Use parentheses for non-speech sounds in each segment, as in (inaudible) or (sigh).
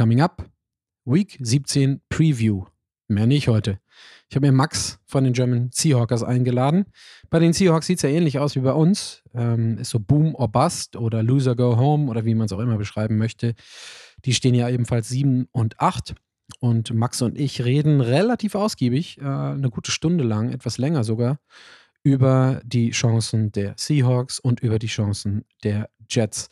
coming up. Week 17 Preview. Mehr nicht heute. Ich habe mir Max von den German Seahawkers eingeladen. Bei den Seahawks sieht es ja ähnlich aus wie bei uns. Ähm, ist so Boom or Bust oder Loser Go Home oder wie man es auch immer beschreiben möchte. Die stehen ja ebenfalls 7 und 8. Und Max und ich reden relativ ausgiebig, äh, eine gute Stunde lang, etwas länger sogar, über die Chancen der Seahawks und über die Chancen der Jets.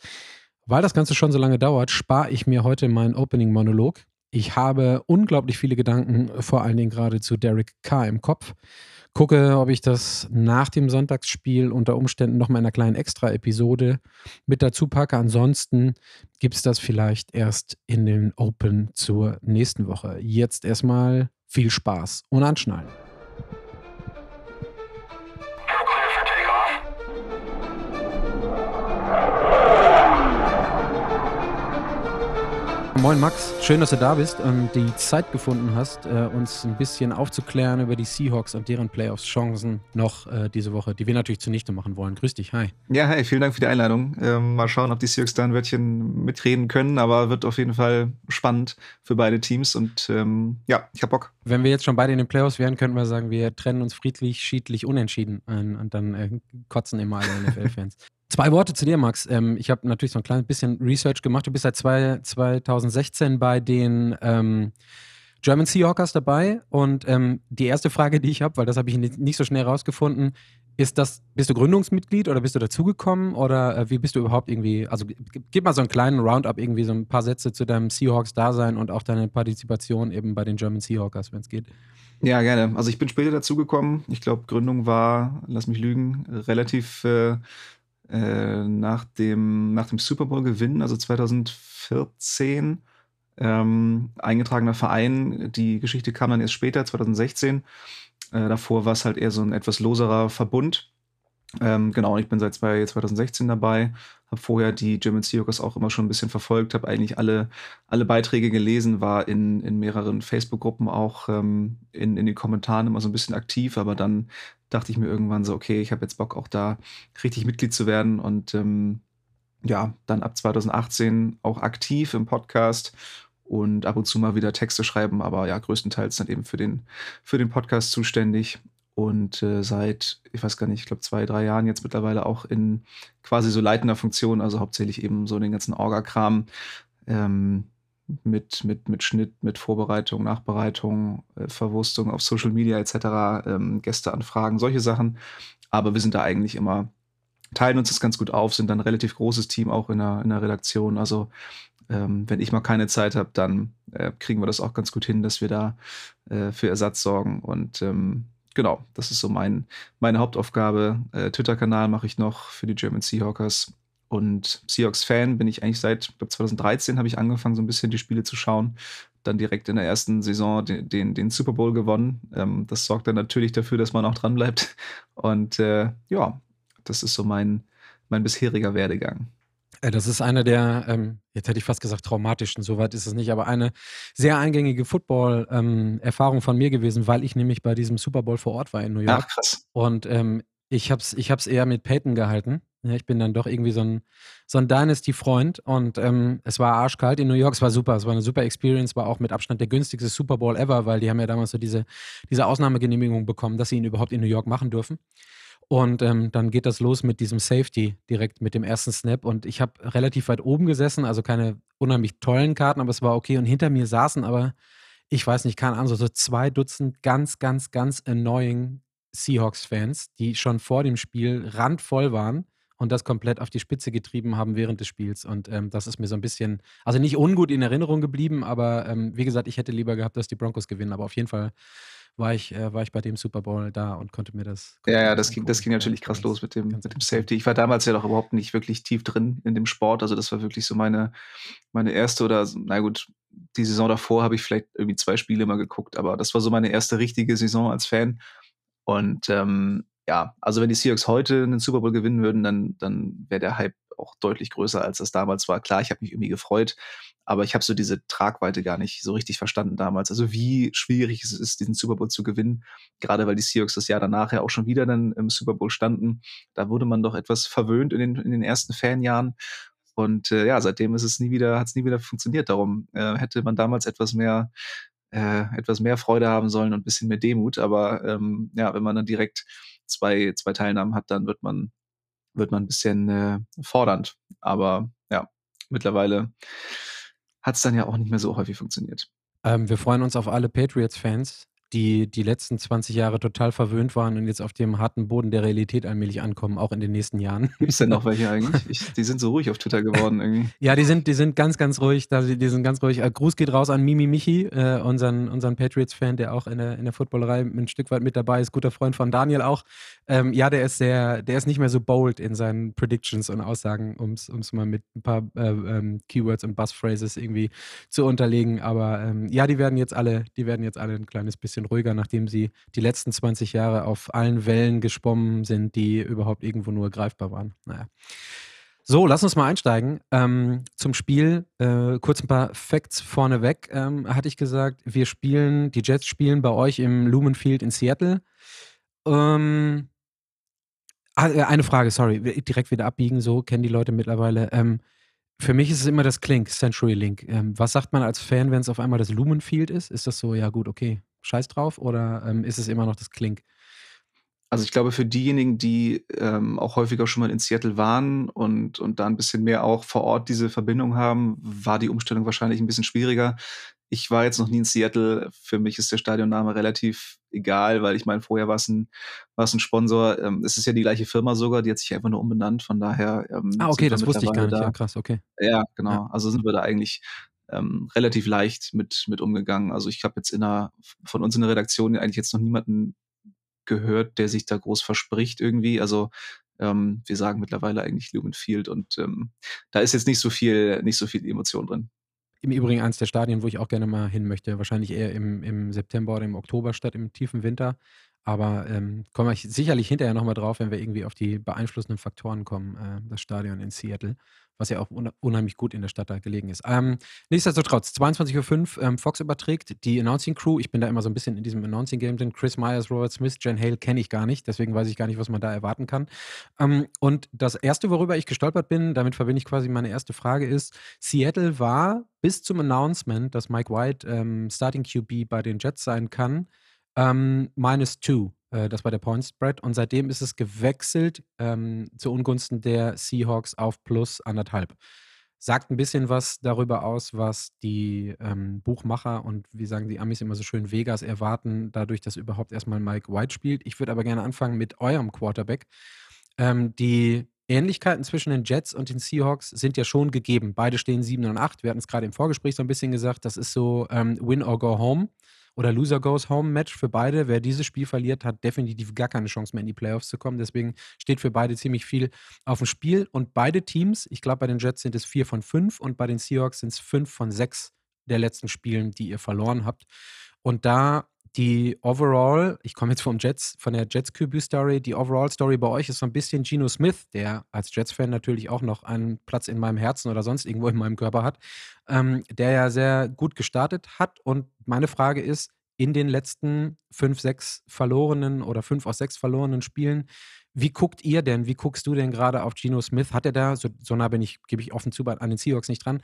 Weil das Ganze schon so lange dauert, spare ich mir heute meinen Opening-Monolog. Ich habe unglaublich viele Gedanken, vor allen Dingen gerade zu Derek Carr im Kopf. Gucke, ob ich das nach dem Sonntagsspiel unter Umständen noch mal in einer kleinen Extra-Episode mit dazu packe. Ansonsten gibt es das vielleicht erst in den Open zur nächsten Woche. Jetzt erstmal viel Spaß und anschnallen. Moin Max, schön, dass du da bist und die Zeit gefunden hast, äh, uns ein bisschen aufzuklären über die Seahawks und deren Playoffs-Chancen noch äh, diese Woche, die wir natürlich zunichte machen wollen. Grüß dich, hi. Ja, hi, vielen Dank für die Einladung. Ähm, mal schauen, ob die Seahawks da ein Wörtchen mitreden können, aber wird auf jeden Fall spannend für beide Teams und ähm, ja, ich hab Bock. Wenn wir jetzt schon beide in den Playoffs wären, könnten wir sagen, wir trennen uns friedlich, schiedlich, unentschieden und dann äh, kotzen immer alle NFL-Fans. Zwei Worte zu dir, Max. Ähm, ich habe natürlich so ein kleines bisschen Research gemacht. Du bist seit zwei, 2016 bei den ähm, German Seahawkers dabei. Und ähm, die erste Frage, die ich habe, weil das habe ich nicht so schnell rausgefunden, ist das, bist du Gründungsmitglied oder bist du dazugekommen oder äh, wie bist du überhaupt irgendwie, also gib mal so einen kleinen Roundup, irgendwie so ein paar Sätze zu deinem Seahawks-Dasein und auch deine Partizipation eben bei den German Seahawkers, wenn es geht. Ja, gerne. Also ich bin später dazugekommen. Ich glaube, Gründung war, lass mich lügen, relativ äh, äh, nach dem, nach dem Super Bowl-Gewinn, also 2014, ähm, eingetragener Verein. Die Geschichte kam dann erst später, 2016. Äh, davor war es halt eher so ein etwas loserer Verbund. Ähm, genau, ich bin seit 2016 dabei, habe vorher die German Seahawkers auch immer schon ein bisschen verfolgt, habe eigentlich alle, alle Beiträge gelesen, war in, in mehreren Facebook-Gruppen auch ähm, in, in den Kommentaren immer so ein bisschen aktiv, aber dann dachte ich mir irgendwann so, okay, ich habe jetzt Bock auch da richtig Mitglied zu werden und ähm, ja, dann ab 2018 auch aktiv im Podcast und ab und zu mal wieder Texte schreiben, aber ja, größtenteils dann eben für den, für den Podcast zuständig und äh, seit, ich weiß gar nicht, ich glaube zwei, drei Jahren jetzt mittlerweile auch in quasi so leitender Funktion, also hauptsächlich eben so den ganzen Orga-Kram, ähm, mit, mit, mit Schnitt, mit Vorbereitung, Nachbereitung, äh, Verwurstung auf Social Media etc., ähm, Gästeanfragen, solche Sachen. Aber wir sind da eigentlich immer, teilen uns das ganz gut auf, sind dann ein relativ großes Team auch in der, in der Redaktion. Also ähm, wenn ich mal keine Zeit habe, dann äh, kriegen wir das auch ganz gut hin, dass wir da äh, für Ersatz sorgen. Und ähm, genau, das ist so mein, meine Hauptaufgabe. Äh, Twitter-Kanal mache ich noch für die German Seahawkers und Seahawks-Fan bin ich eigentlich seit, glaube 2013 habe ich angefangen, so ein bisschen die Spiele zu schauen. Dann direkt in der ersten Saison den, den, den Super Bowl gewonnen. Ähm, das sorgt dann natürlich dafür, dass man auch dran bleibt. Und äh, ja, das ist so mein, mein bisheriger Werdegang. Äh, das ist eine der, ähm, jetzt hätte ich fast gesagt traumatischen, soweit ist es nicht, aber eine sehr eingängige Football-Erfahrung ähm, von mir gewesen, weil ich nämlich bei diesem Super Bowl vor Ort war in New York. Ach, krass. Und ähm, ich habe es ich hab's eher mit Peyton gehalten. Ja, ich bin dann doch irgendwie so ein, so ein Dynasty-Freund und ähm, es war arschkalt in New York, es war super, es war eine super Experience, war auch mit Abstand der günstigste Super Bowl ever, weil die haben ja damals so diese, diese Ausnahmegenehmigung bekommen, dass sie ihn überhaupt in New York machen dürfen. Und ähm, dann geht das los mit diesem Safety direkt mit dem ersten Snap. Und ich habe relativ weit oben gesessen, also keine unheimlich tollen Karten, aber es war okay. Und hinter mir saßen aber, ich weiß nicht, keine Ahnung, so zwei Dutzend ganz, ganz, ganz annoying Seahawks-Fans, die schon vor dem Spiel randvoll waren und das komplett auf die Spitze getrieben haben während des Spiels. Und ähm, das ist mir so ein bisschen, also nicht ungut in Erinnerung geblieben, aber ähm, wie gesagt, ich hätte lieber gehabt, dass die Broncos gewinnen. Aber auf jeden Fall war ich, äh, war ich bei dem Super Bowl da und konnte mir das. Konnte ja, ja, das ging, das ging natürlich krass los mit dem, mit dem Safety. Ich war damals ja doch überhaupt nicht wirklich tief drin in dem Sport. Also das war wirklich so meine, meine erste oder, na gut, die Saison davor habe ich vielleicht irgendwie zwei Spiele mal geguckt, aber das war so meine erste richtige Saison als Fan. Und ähm, ja, also wenn die Seahawks heute einen Super Bowl gewinnen würden, dann, dann wäre der Hype auch deutlich größer, als das damals war. Klar, ich habe mich irgendwie gefreut, aber ich habe so diese Tragweite gar nicht so richtig verstanden damals. Also wie schwierig es ist, diesen Super Bowl zu gewinnen, gerade weil die Seahawks das Jahr danach ja auch schon wieder dann im Super Bowl standen. Da wurde man doch etwas verwöhnt in den, in den ersten Fanjahren. Und äh, ja, seitdem ist es nie wieder, hat es nie wieder funktioniert. Darum äh, hätte man damals etwas mehr, äh, etwas mehr Freude haben sollen und ein bisschen mehr Demut. Aber ähm, ja, wenn man dann direkt zwei, zwei Teilnahmen hat, dann wird man, wird man ein bisschen äh, fordernd. Aber ja, mittlerweile hat es dann ja auch nicht mehr so häufig funktioniert. Ähm, wir freuen uns auf alle Patriots-Fans, die die letzten 20 Jahre total verwöhnt waren und jetzt auf dem harten Boden der Realität allmählich ankommen, auch in den nächsten Jahren. Gibt es denn noch welche (laughs) eigentlich? Ich, die sind so ruhig auf Twitter geworden irgendwie. ja, die sind, die sind ganz, ganz ruhig. Die sind ganz ruhig. Äh, Gruß geht raus an Mimi Michi, äh, unseren, unseren Patriots-Fan, der auch in der, in der Footballerei ein Stück weit mit dabei ist. Guter Freund von Daniel auch. Ähm, ja, der ist sehr, der ist nicht mehr so bold in seinen Predictions und Aussagen, um es mal mit ein paar äh, ähm, Keywords und Buzzphrases irgendwie zu unterlegen. Aber ähm, ja, die werden jetzt alle, die werden jetzt alle ein kleines bisschen ruhiger, nachdem sie die letzten 20 Jahre auf allen Wellen geschwommen sind, die überhaupt irgendwo nur greifbar waren. Naja. So, lass uns mal einsteigen. Ähm, zum Spiel, äh, kurz ein paar Facts vorneweg, ähm, hatte ich gesagt, wir spielen, die Jets spielen bei euch im Lumen Field in Seattle. Ähm, ah, äh, eine Frage, sorry, direkt wieder abbiegen, so kennen die Leute mittlerweile. Ähm, für mich ist es immer das Clink, Century Link. Ähm, was sagt man als Fan, wenn es auf einmal das Lumen Field ist? Ist das so, ja gut, okay, scheiß drauf? Oder ähm, ist es immer noch das Clink? Also ich glaube, für diejenigen, die ähm, auch häufiger schon mal in Seattle waren und, und da ein bisschen mehr auch vor Ort diese Verbindung haben, war die Umstellung wahrscheinlich ein bisschen schwieriger. Ich war jetzt noch nie in Seattle. Für mich ist der Stadionname relativ egal, weil ich meine, vorher war es ein, ein Sponsor. Ähm, es ist ja die gleiche Firma sogar, die hat sich einfach nur umbenannt. Von daher. Ähm, ah, okay, das wusste ich gar nicht. Da. Ja, krass, okay. Ja, genau. Ja. Also sind wir da eigentlich ähm, relativ leicht mit, mit umgegangen. Also ich habe jetzt in einer, von uns in der Redaktion eigentlich jetzt noch niemanden gehört, der sich da groß verspricht irgendwie. Also ähm, wir sagen mittlerweile eigentlich Lumen Field und ähm, da ist jetzt nicht so viel, nicht so viel Emotion drin. Im Übrigen eines der Stadien, wo ich auch gerne mal hin möchte. Wahrscheinlich eher im, im September oder im Oktober statt im tiefen Winter. Aber ähm, kommen wir sicherlich hinterher nochmal drauf, wenn wir irgendwie auf die beeinflussenden Faktoren kommen, äh, das Stadion in Seattle, was ja auch unheimlich gut in der Stadt da gelegen ist. Ähm, nichtsdestotrotz, 22.05 Uhr, ähm, Fox überträgt die Announcing Crew. Ich bin da immer so ein bisschen in diesem Announcing Game drin. Chris Myers, Robert Smith, Jen Hale kenne ich gar nicht, deswegen weiß ich gar nicht, was man da erwarten kann. Ähm, und das erste, worüber ich gestolpert bin, damit verbinde ich quasi meine erste Frage, ist: Seattle war bis zum Announcement, dass Mike White ähm, Starting QB bei den Jets sein kann, ähm, minus two. Äh, das war der Point Spread. Und seitdem ist es gewechselt ähm, zu Ungunsten der Seahawks auf plus anderthalb. Sagt ein bisschen was darüber aus, was die ähm, Buchmacher und wie sagen die Amis immer so schön Vegas erwarten, dadurch, dass überhaupt erstmal Mike White spielt. Ich würde aber gerne anfangen mit eurem Quarterback. Ähm, die Ähnlichkeiten zwischen den Jets und den Seahawks sind ja schon gegeben. Beide stehen 7 und 8. Wir hatten es gerade im Vorgespräch so ein bisschen gesagt. Das ist so ähm, Win or Go Home oder Loser Goes Home Match für beide. Wer dieses Spiel verliert, hat definitiv gar keine Chance mehr in die Playoffs zu kommen. Deswegen steht für beide ziemlich viel auf dem Spiel. Und beide Teams, ich glaube, bei den Jets sind es vier von fünf und bei den Seahawks sind es fünf von sechs der letzten Spielen, die ihr verloren habt. Und da die Overall, ich komme jetzt vom Jets, von der Jets QB Story, die Overall Story bei euch ist so ein bisschen Geno Smith, der als Jets-Fan natürlich auch noch einen Platz in meinem Herzen oder sonst irgendwo in meinem Körper hat, ähm, der ja sehr gut gestartet hat. Und meine Frage ist, in den letzten fünf, sechs verlorenen oder fünf aus sechs verlorenen Spielen, wie guckt ihr denn, wie guckst du denn gerade auf Geno Smith? Hat er da, so, so nah bin ich, gebe ich offen zu, an den Seahawks nicht dran,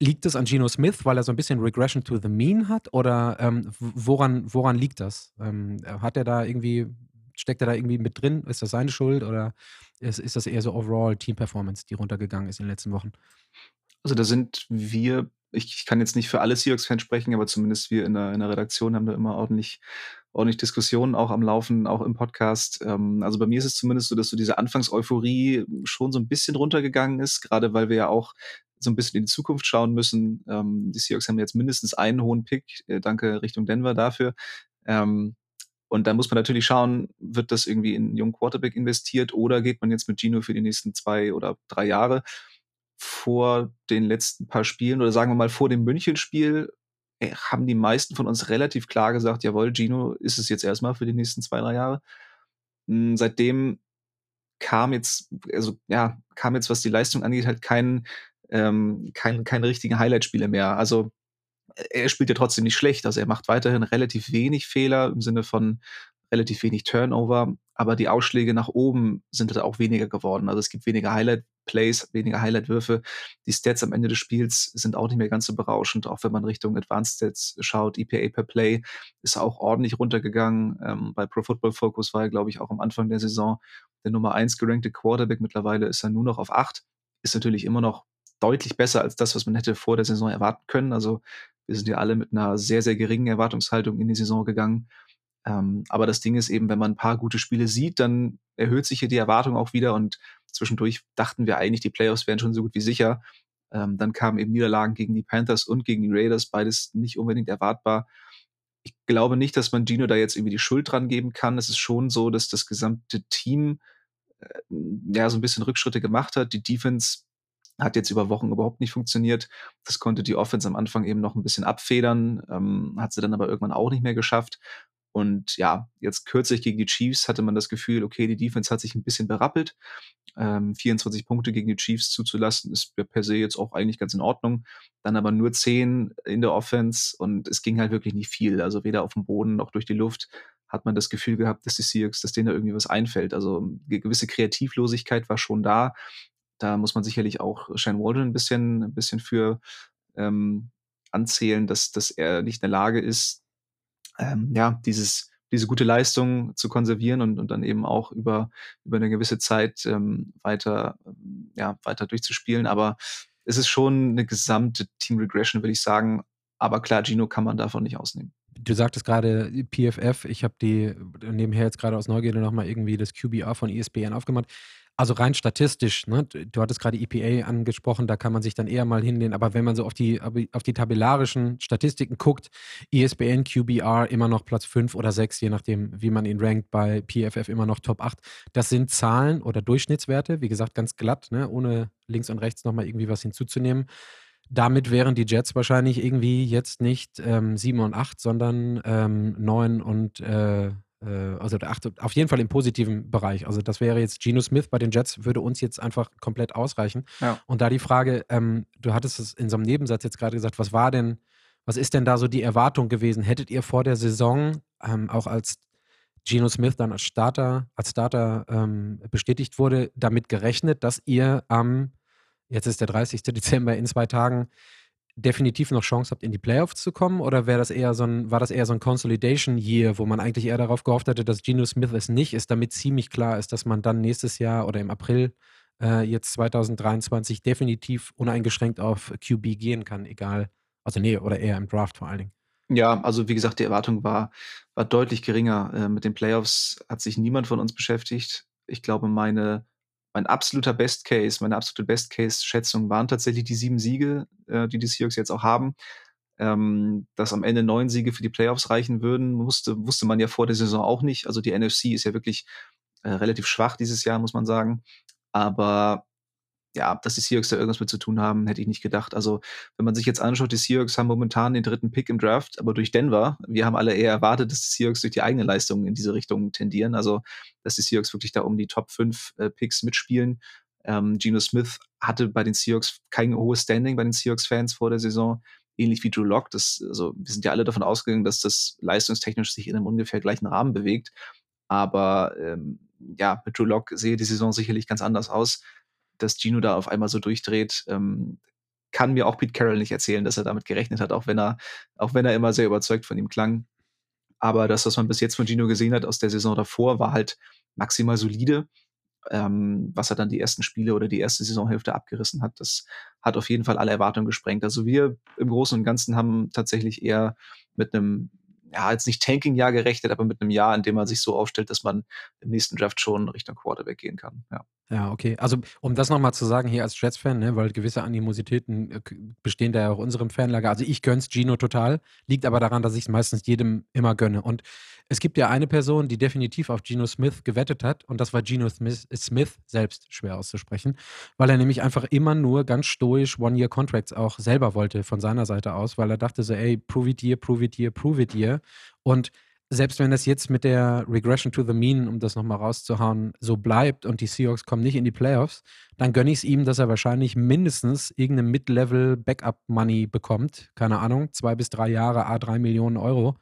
Liegt es an Geno Smith, weil er so ein bisschen Regression to the Mean hat? Oder ähm, woran, woran liegt das? Ähm, hat er da irgendwie, steckt er da irgendwie mit drin? Ist das seine Schuld oder ist, ist das eher so overall Team Performance, die runtergegangen ist in den letzten Wochen? Also da sind wir, ich, ich kann jetzt nicht für alle Seahawks-Fans sprechen, aber zumindest wir in der, in der Redaktion haben da immer ordentlich, ordentlich Diskussionen auch am Laufen, auch im Podcast. Ähm, also bei mir ist es zumindest so, dass so diese Anfangseuphorie schon so ein bisschen runtergegangen ist, gerade weil wir ja auch so ein bisschen in die Zukunft schauen müssen. Ähm, die Seahawks haben jetzt mindestens einen hohen Pick. Äh, danke Richtung Denver dafür. Ähm, und da muss man natürlich schauen, wird das irgendwie in einen jungen Quarterback investiert oder geht man jetzt mit Gino für die nächsten zwei oder drei Jahre vor den letzten paar Spielen oder sagen wir mal vor dem München-Spiel äh, haben die meisten von uns relativ klar gesagt, jawohl, Gino ist es jetzt erstmal für die nächsten zwei, drei Jahre. Hm, seitdem kam jetzt, also ja, kam jetzt, was die Leistung angeht, halt kein ähm, kein, keine richtigen Highlight-Spiele mehr. Also er spielt ja trotzdem nicht schlecht. Also er macht weiterhin relativ wenig Fehler im Sinne von relativ wenig Turnover, aber die Ausschläge nach oben sind halt auch weniger geworden. Also es gibt weniger Highlight-Plays, weniger Highlight-Würfe. Die Stats am Ende des Spiels sind auch nicht mehr ganz so berauschend, auch wenn man Richtung Advanced Stats schaut. EPA per Play ist auch ordentlich runtergegangen. Ähm, bei Pro Football Focus war er, glaube ich, auch am Anfang der Saison der Nummer 1 gerankte Quarterback. Mittlerweile ist er nur noch auf 8. Ist natürlich immer noch deutlich besser als das, was man hätte vor der Saison erwarten können. Also wir sind ja alle mit einer sehr, sehr geringen Erwartungshaltung in die Saison gegangen. Ähm, aber das Ding ist eben, wenn man ein paar gute Spiele sieht, dann erhöht sich hier die Erwartung auch wieder und zwischendurch dachten wir eigentlich, die Playoffs wären schon so gut wie sicher. Ähm, dann kamen eben Niederlagen gegen die Panthers und gegen die Raiders, beides nicht unbedingt erwartbar. Ich glaube nicht, dass man Gino da jetzt irgendwie die Schuld dran geben kann. Es ist schon so, dass das gesamte Team äh, ja so ein bisschen Rückschritte gemacht hat. Die Defense hat jetzt über Wochen überhaupt nicht funktioniert. Das konnte die Offense am Anfang eben noch ein bisschen abfedern, ähm, hat sie dann aber irgendwann auch nicht mehr geschafft. Und ja, jetzt kürzlich gegen die Chiefs hatte man das Gefühl, okay, die Defense hat sich ein bisschen berappelt. Ähm, 24 Punkte gegen die Chiefs zuzulassen, ist per se jetzt auch eigentlich ganz in Ordnung. Dann aber nur 10 in der Offense und es ging halt wirklich nicht viel. Also weder auf dem Boden noch durch die Luft hat man das Gefühl gehabt, dass die Seahawks, dass denen da irgendwie was einfällt. Also eine gewisse Kreativlosigkeit war schon da. Da muss man sicherlich auch Shane Waldron ein bisschen, ein bisschen für ähm, anzählen, dass, dass er nicht in der Lage ist, ähm, ja, dieses, diese gute Leistung zu konservieren und, und dann eben auch über, über eine gewisse Zeit ähm, weiter, ähm, ja, weiter durchzuspielen. Aber es ist schon eine gesamte Team Regression, würde ich sagen. Aber klar, Gino kann man davon nicht ausnehmen. Du sagtest gerade PFF, ich habe die nebenher jetzt gerade aus Neugierde nochmal irgendwie das QBR von ESPN aufgemacht. Also rein statistisch, ne? du hattest gerade EPA angesprochen, da kann man sich dann eher mal hinlehnen, aber wenn man so auf die, auf die tabellarischen Statistiken guckt, ESPN, QBR immer noch Platz 5 oder 6, je nachdem, wie man ihn rankt, bei PFF immer noch Top 8. Das sind Zahlen oder Durchschnittswerte, wie gesagt, ganz glatt, ne? ohne links und rechts nochmal irgendwie was hinzuzunehmen. Damit wären die Jets wahrscheinlich irgendwie jetzt nicht ähm, 7 und 8, sondern ähm, 9 und äh, also auf jeden Fall im positiven Bereich. Also das wäre jetzt Geno Smith bei den Jets, würde uns jetzt einfach komplett ausreichen. Ja. Und da die Frage, ähm, du hattest es in so einem Nebensatz jetzt gerade gesagt, was war denn, was ist denn da so die Erwartung gewesen? Hättet ihr vor der Saison ähm, auch als Geno Smith dann als Starter, als Starter ähm, bestätigt wurde, damit gerechnet, dass ihr am, jetzt ist der 30. (laughs) Dezember in zwei Tagen, definitiv noch Chance habt, in die Playoffs zu kommen? Oder wäre das eher so ein, war das eher so ein Consolidation Year, wo man eigentlich eher darauf gehofft hatte, dass Geno Smith es nicht ist, damit ziemlich klar ist, dass man dann nächstes Jahr oder im April äh, jetzt 2023 definitiv uneingeschränkt auf QB gehen kann, egal, also nee, oder eher im Draft vor allen Dingen. Ja, also wie gesagt, die Erwartung war, war deutlich geringer. Äh, mit den Playoffs hat sich niemand von uns beschäftigt. Ich glaube, meine mein absoluter Best Case, meine absolute Best Case-Schätzung waren tatsächlich die sieben Siege, äh, die die Seahawks jetzt auch haben. Ähm, dass am Ende neun Siege für die Playoffs reichen würden, musste, wusste man ja vor der Saison auch nicht. Also die NFC ist ja wirklich äh, relativ schwach dieses Jahr, muss man sagen. Aber ja, dass die Seahawks da irgendwas mit zu tun haben, hätte ich nicht gedacht. Also, wenn man sich jetzt anschaut, die Seahawks haben momentan den dritten Pick im Draft, aber durch Denver. Wir haben alle eher erwartet, dass die Seahawks durch die eigene Leistung in diese Richtung tendieren. Also, dass die Seahawks wirklich da um die Top 5 äh, Picks mitspielen. Ähm, Geno Smith hatte bei den Seahawks kein hohes Standing bei den Seahawks-Fans vor der Saison. Ähnlich wie Drew Locke. Das, also, wir sind ja alle davon ausgegangen, dass das leistungstechnisch sich in einem ungefähr gleichen Rahmen bewegt. Aber ähm, ja, mit Drew Locke sehe die Saison sicherlich ganz anders aus dass Gino da auf einmal so durchdreht, ähm, kann mir auch Pete Carroll nicht erzählen, dass er damit gerechnet hat, auch wenn er, auch wenn er immer sehr überzeugt von ihm klang. Aber das, was man bis jetzt von Gino gesehen hat aus der Saison davor, war halt maximal solide. Ähm, was er dann die ersten Spiele oder die erste Saisonhälfte abgerissen hat, das hat auf jeden Fall alle Erwartungen gesprengt. Also wir im Großen und Ganzen haben tatsächlich eher mit einem ja, jetzt nicht Tanking-Jahr gerechnet, aber mit einem Jahr, in dem man sich so aufstellt, dass man im nächsten Draft schon Richtung Quarterback gehen kann. Ja. Ja, okay. Also, um das nochmal zu sagen, hier als Jets-Fan, ne, weil gewisse Animositäten äh, bestehen da ja auch unserem Fanlager. Also, ich gönn's Gino total, liegt aber daran, dass ich es meistens jedem immer gönne. Und es gibt ja eine Person, die definitiv auf Gino Smith gewettet hat, und das war Gino Smith, Smith selbst schwer auszusprechen, weil er nämlich einfach immer nur ganz stoisch One-Year-Contracts auch selber wollte von seiner Seite aus, weil er dachte so, ey, prove it here, prove it here, prove it here. Und selbst wenn das jetzt mit der Regression to the Mean, um das nochmal rauszuhauen, so bleibt und die Seahawks kommen nicht in die Playoffs, dann gönne ich es ihm, dass er wahrscheinlich mindestens irgendeine Mid-Level Backup-Money bekommt. Keine Ahnung, zwei bis drei Jahre, a drei Millionen Euro.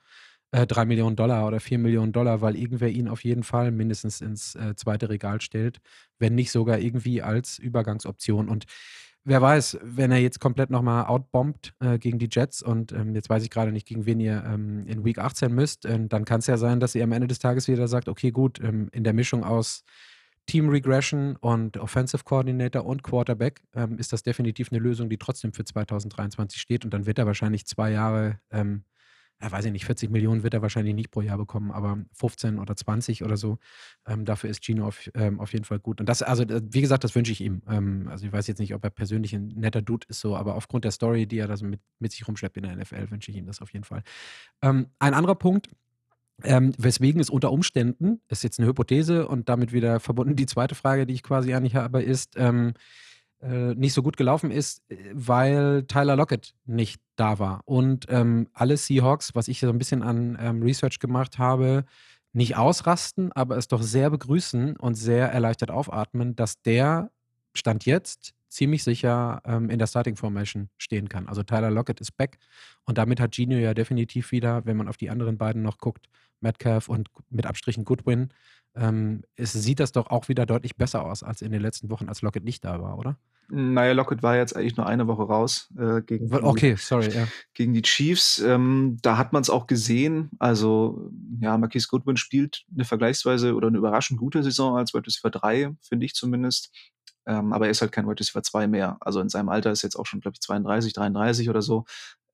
äh, 3 Millionen Dollar oder 4 Millionen Dollar, weil irgendwer ihn auf jeden Fall mindestens ins äh, zweite Regal stellt, wenn nicht sogar irgendwie als Übergangsoption. Und wer weiß, wenn er jetzt komplett nochmal outbombt äh, gegen die Jets und ähm, jetzt weiß ich gerade nicht, gegen wen ihr ähm, in Week 18 müsst, äh, dann kann es ja sein, dass ihr am Ende des Tages wieder sagt, okay, gut, ähm, in der Mischung aus Team Regression und Offensive Coordinator und Quarterback ähm, ist das definitiv eine Lösung, die trotzdem für 2023 steht und dann wird er wahrscheinlich zwei Jahre ähm, ja, weiß ich nicht, 40 Millionen wird er wahrscheinlich nicht pro Jahr bekommen, aber 15 oder 20 oder so. Ähm, dafür ist Gino auf, ähm, auf jeden Fall gut. Und das, also, wie gesagt, das wünsche ich ihm. Ähm, also, ich weiß jetzt nicht, ob er persönlich ein netter Dude ist, so, aber aufgrund der Story, die er da so mit, mit sich rumschleppt in der NFL, wünsche ich ihm das auf jeden Fall. Ähm, ein anderer Punkt, ähm, weswegen es unter Umständen, ist jetzt eine Hypothese und damit wieder verbunden die zweite Frage, die ich quasi dich habe, ist, ähm, äh, nicht so gut gelaufen ist, äh, weil Tyler Lockett nicht da war. Und ähm, alle Seahawks, was ich so ein bisschen an ähm, Research gemacht habe, nicht ausrasten, aber es doch sehr begrüßen und sehr erleichtert aufatmen, dass der Stand jetzt ziemlich sicher ähm, in der Starting Formation stehen kann. Also Tyler Lockett ist back und damit hat Gino ja definitiv wieder, wenn man auf die anderen beiden noch guckt, Metcalf und mit Abstrichen Goodwin, ähm, es sieht das doch auch wieder deutlich besser aus als in den letzten Wochen, als Lockett nicht da war, oder? Naja, Lockett war jetzt eigentlich nur eine Woche raus äh, gegen, okay, sorry, ja. gegen die Chiefs. Ähm, da hat man es auch gesehen. Also, ja, Marquise Goodwin spielt eine vergleichsweise oder eine überraschend gute Saison als Wide Receiver 3, finde ich zumindest. Ähm, aber er ist halt kein Wide Receiver 2 mehr. Also in seinem Alter ist jetzt auch schon, glaube ich, 32, 33 oder so.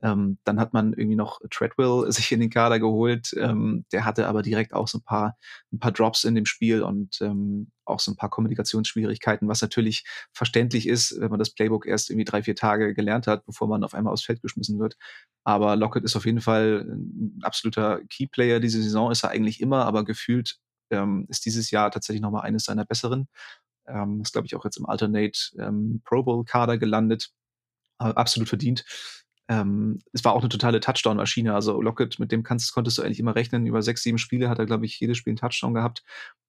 Ähm, dann hat man irgendwie noch Treadwell (laughs) sich in den Kader geholt. Ähm, der hatte aber direkt auch so ein paar, ein paar Drops in dem Spiel und ähm, auch so ein paar Kommunikationsschwierigkeiten, was natürlich verständlich ist, wenn man das Playbook erst irgendwie drei, vier Tage gelernt hat, bevor man auf einmal aufs Feld geschmissen wird. Aber Lockett ist auf jeden Fall ein absoluter Keyplayer. Diese Saison ist er eigentlich immer, aber gefühlt ähm, ist dieses Jahr tatsächlich nochmal eines seiner besseren. Ähm, ist, glaube ich, auch jetzt im Alternate ähm, Pro Bowl-Kader gelandet. absolut verdient. Ähm, es war auch eine totale Touchdown-Maschine. Also Lockett, mit dem kannst, konntest du eigentlich immer rechnen. Über sechs, sieben Spiele hat er, glaube ich, jedes Spiel einen Touchdown gehabt.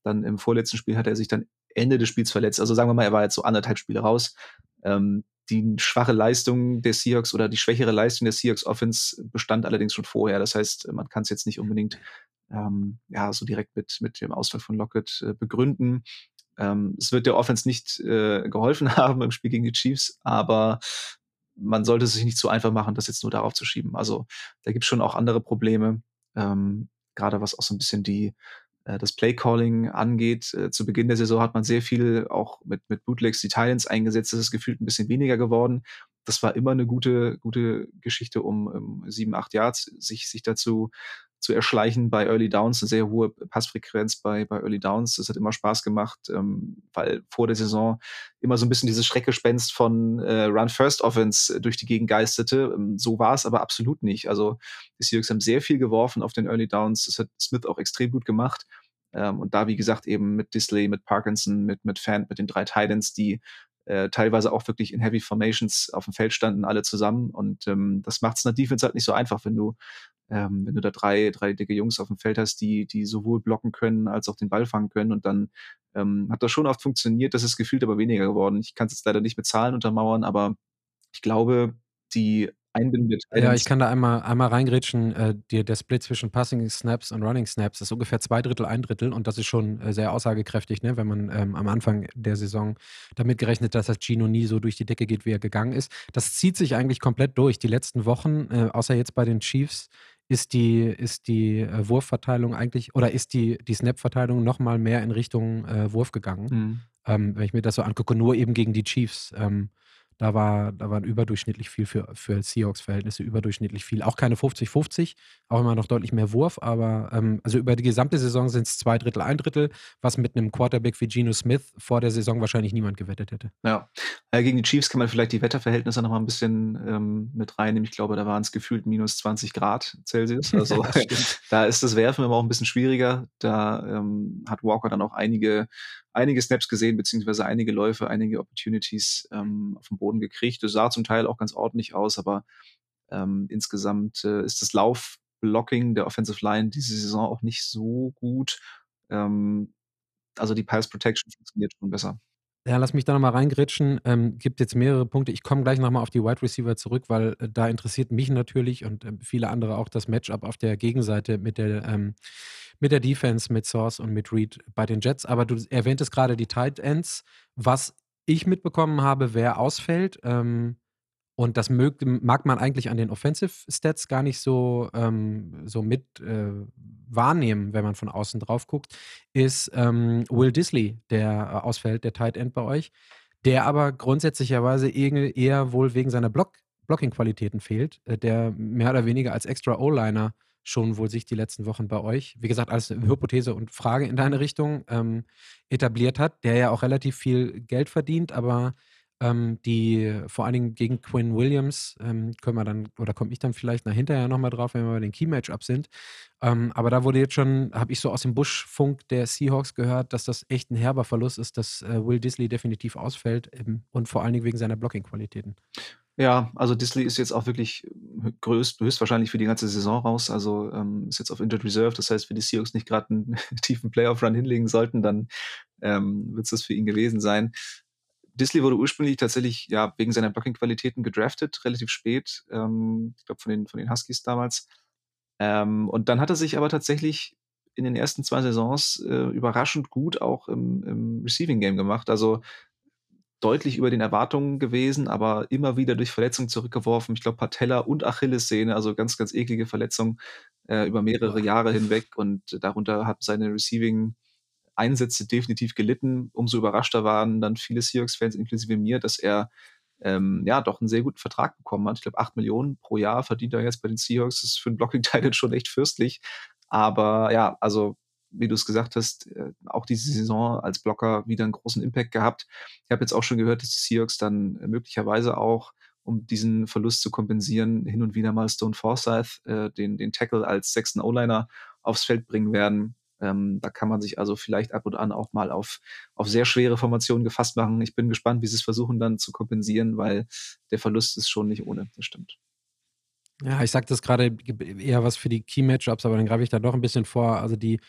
Dann im vorletzten Spiel hat er sich dann Ende des Spiels verletzt. Also sagen wir mal, er war jetzt so anderthalb Spiele raus. Ähm, die schwache Leistung der Seahawks oder die schwächere Leistung der Seahawks Offense bestand allerdings schon vorher. Das heißt, man kann es jetzt nicht unbedingt ähm, ja, so direkt mit, mit dem Ausfall von Lockett äh, begründen. Ähm, es wird der Offense nicht äh, geholfen (laughs) haben im Spiel gegen die Chiefs, aber man sollte es sich nicht zu einfach machen, das jetzt nur darauf zu schieben. Also da gibt es schon auch andere Probleme, ähm, gerade was auch so ein bisschen die äh, das Playcalling angeht. Äh, zu Beginn der Saison hat man sehr viel auch mit, mit Bootlegs die Titans eingesetzt. Das ist gefühlt ein bisschen weniger geworden. Das war immer eine gute, gute Geschichte, um, um sieben, acht Yards sich, sich dazu zu erschleichen bei Early Downs, eine sehr hohe Passfrequenz bei, bei Early Downs. Das hat immer Spaß gemacht, ähm, weil vor der Saison immer so ein bisschen dieses Schreckgespenst von äh, Run First Offense durch die Gegend geisterte. Ähm, so war es aber absolut nicht. Also die Seahawks haben sehr viel geworfen auf den Early Downs. Das hat Smith auch extrem gut gemacht. Ähm, und da, wie gesagt, eben mit Disley, mit Parkinson, mit, mit Fan, mit den drei Titans, die äh, teilweise auch wirklich in Heavy Formations auf dem Feld standen, alle zusammen. Und ähm, das macht es in der Defense halt nicht so einfach, wenn du ähm, wenn du da drei, drei dicke Jungs auf dem Feld hast, die, die sowohl blocken können als auch den Ball fangen können und dann ähm, hat das schon oft funktioniert, das ist gefühlt aber weniger geworden. Ich kann es jetzt leider nicht mit Zahlen untermauern, aber ich glaube, die Einbindung der. Ja, ich kann da einmal, einmal reingrätschen. Äh, die, der Split zwischen Passing Snaps und Running Snaps ist ungefähr zwei Drittel, ein Drittel und das ist schon äh, sehr aussagekräftig, ne? wenn man ähm, am Anfang der Saison damit gerechnet hat, dass das Gino nie so durch die Decke geht, wie er gegangen ist. Das zieht sich eigentlich komplett durch. Die letzten Wochen, äh, außer jetzt bei den Chiefs, ist die, ist die äh, Wurfverteilung eigentlich oder ist die, die Snap-Verteilung nochmal mehr in Richtung äh, Wurf gegangen. Mhm. Ähm, wenn ich mir das so angucke, nur eben gegen die Chiefs. Ähm, da war, da waren überdurchschnittlich viel für, für Seahawks-Verhältnisse, überdurchschnittlich viel. Auch keine 50-50, auch immer noch deutlich mehr Wurf, aber ähm, also über die gesamte Saison sind es zwei Drittel, ein Drittel, was mit einem Quarterback wie Geno Smith vor der Saison wahrscheinlich niemand gewettet hätte. Ja, äh, gegen die Chiefs kann man vielleicht die Wetterverhältnisse noch mal ein bisschen ähm, mit reinnehmen. Ich glaube, da waren es gefühlt minus 20 Grad Celsius. (laughs) Also da ist das Werfen immer auch ein bisschen schwieriger. Da ähm, hat Walker dann auch einige einige Snaps gesehen, beziehungsweise einige Läufe, einige Opportunities ähm, auf dem Boden gekriegt. Das sah zum Teil auch ganz ordentlich aus, aber ähm, insgesamt äh, ist das Laufblocking der Offensive Line diese Saison auch nicht so gut. Ähm, also die Pass Protection funktioniert schon besser. Ja, lass mich da nochmal reingritschen. Ähm, gibt jetzt mehrere Punkte. Ich komme gleich nochmal auf die Wide Receiver zurück, weil äh, da interessiert mich natürlich und äh, viele andere auch das Matchup auf der Gegenseite mit der, ähm, mit der Defense, mit Source und mit Reed bei den Jets. Aber du erwähntest gerade die Tight Ends. Was ich mitbekommen habe, wer ausfällt, ähm, und das mög, mag man eigentlich an den Offensive Stats gar nicht so, ähm, so mit äh, wahrnehmen, wenn man von außen drauf guckt, ist ähm, Will Disley, der äh, ausfällt, der Tight End bei euch, der aber grundsätzlicherweise eher wohl wegen seiner Block Blocking-Qualitäten fehlt, äh, der mehr oder weniger als extra O-Liner schon wohl sich die letzten Wochen bei euch, wie gesagt, als Hypothese und Frage in deine Richtung ähm, etabliert hat, der ja auch relativ viel Geld verdient, aber ähm, die vor allen Dingen gegen Quinn Williams ähm, können wir dann, oder komme ich dann vielleicht nach hinterher nochmal drauf, wenn wir bei den Key-Matchups sind. Ähm, aber da wurde jetzt schon, habe ich so aus dem Buschfunk der Seahawks gehört, dass das echt ein herber Verlust ist, dass äh, Will Disley definitiv ausfällt ähm, und vor allen Dingen wegen seiner Blocking-Qualitäten. Ja, also Disley ist jetzt auch wirklich größt, höchstwahrscheinlich für die ganze Saison raus. Also ähm, ist jetzt auf Injured Reserve. Das heißt, wenn die Seahawks nicht gerade einen (laughs) tiefen Playoff-Run hinlegen sollten, dann ähm, wird es das für ihn gewesen sein. Disley wurde ursprünglich tatsächlich ja wegen seiner Blocking-Qualitäten gedraftet, relativ spät, ähm, ich glaube von den, von den Huskies damals. Ähm, und dann hat er sich aber tatsächlich in den ersten zwei Saisons äh, überraschend gut auch im, im Receiving Game gemacht. Also deutlich über den Erwartungen gewesen, aber immer wieder durch Verletzungen zurückgeworfen. Ich glaube, Patella und Achillessehne, also ganz, ganz eklige Verletzungen äh, über mehrere Jahre hinweg. Und darunter hat seine Receiving Einsätze definitiv gelitten. Umso überraschter waren dann viele Seahawks-Fans, inklusive mir, dass er ähm, ja doch einen sehr guten Vertrag bekommen hat. Ich glaube, 8 Millionen pro Jahr verdient er jetzt bei den Seahawks. Das ist für einen Blocking-Titan schon echt fürstlich. Aber ja, also wie du es gesagt hast, äh, auch diese Saison als Blocker wieder einen großen Impact gehabt. Ich habe jetzt auch schon gehört, dass die Seahawks dann möglicherweise auch, um diesen Verlust zu kompensieren, hin und wieder mal Stone Forsyth, äh, den, den Tackle als sechsten O-Liner aufs Feld bringen werden. Ähm, da kann man sich also vielleicht ab und an auch mal auf, auf sehr schwere Formationen gefasst machen. Ich bin gespannt, wie sie es versuchen dann zu kompensieren, weil der Verlust ist schon nicht ohne, das stimmt. Ja, ich sage das gerade eher was für die Key-Matchups, aber dann greife ich da doch ein bisschen vor. Also die,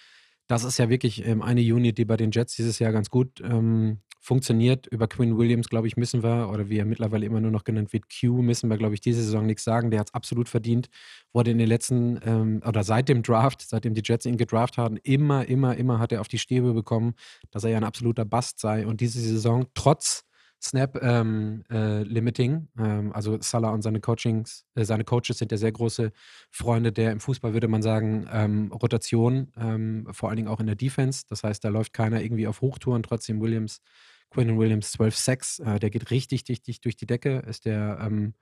das ist ja wirklich ähm, eine Unit, die bei den Jets dieses Jahr ganz gut ähm, funktioniert. Über Quinn Williams, glaube ich, müssen wir, oder wie er mittlerweile immer nur noch genannt wird, Q, müssen wir, glaube ich, diese Saison nichts sagen. Der hat es absolut verdient. Wurde in den letzten, ähm, oder seit dem Draft, seitdem die Jets ihn gedraft haben, immer, immer, immer hat er auf die Stäbe bekommen, dass er ja ein absoluter Bast sei. Und diese Saison, trotz Snap-Limiting, ähm, äh, ähm, also Salah und seine Coachings, äh, seine Coaches sind ja sehr große Freunde der im Fußball, würde man sagen, ähm, Rotation, ähm, vor allen Dingen auch in der Defense. Das heißt, da läuft keiner irgendwie auf Hochtouren, trotzdem Williams Quinn Williams 12 Sacks. Äh, der geht richtig, richtig durch die Decke. Ist der ähm,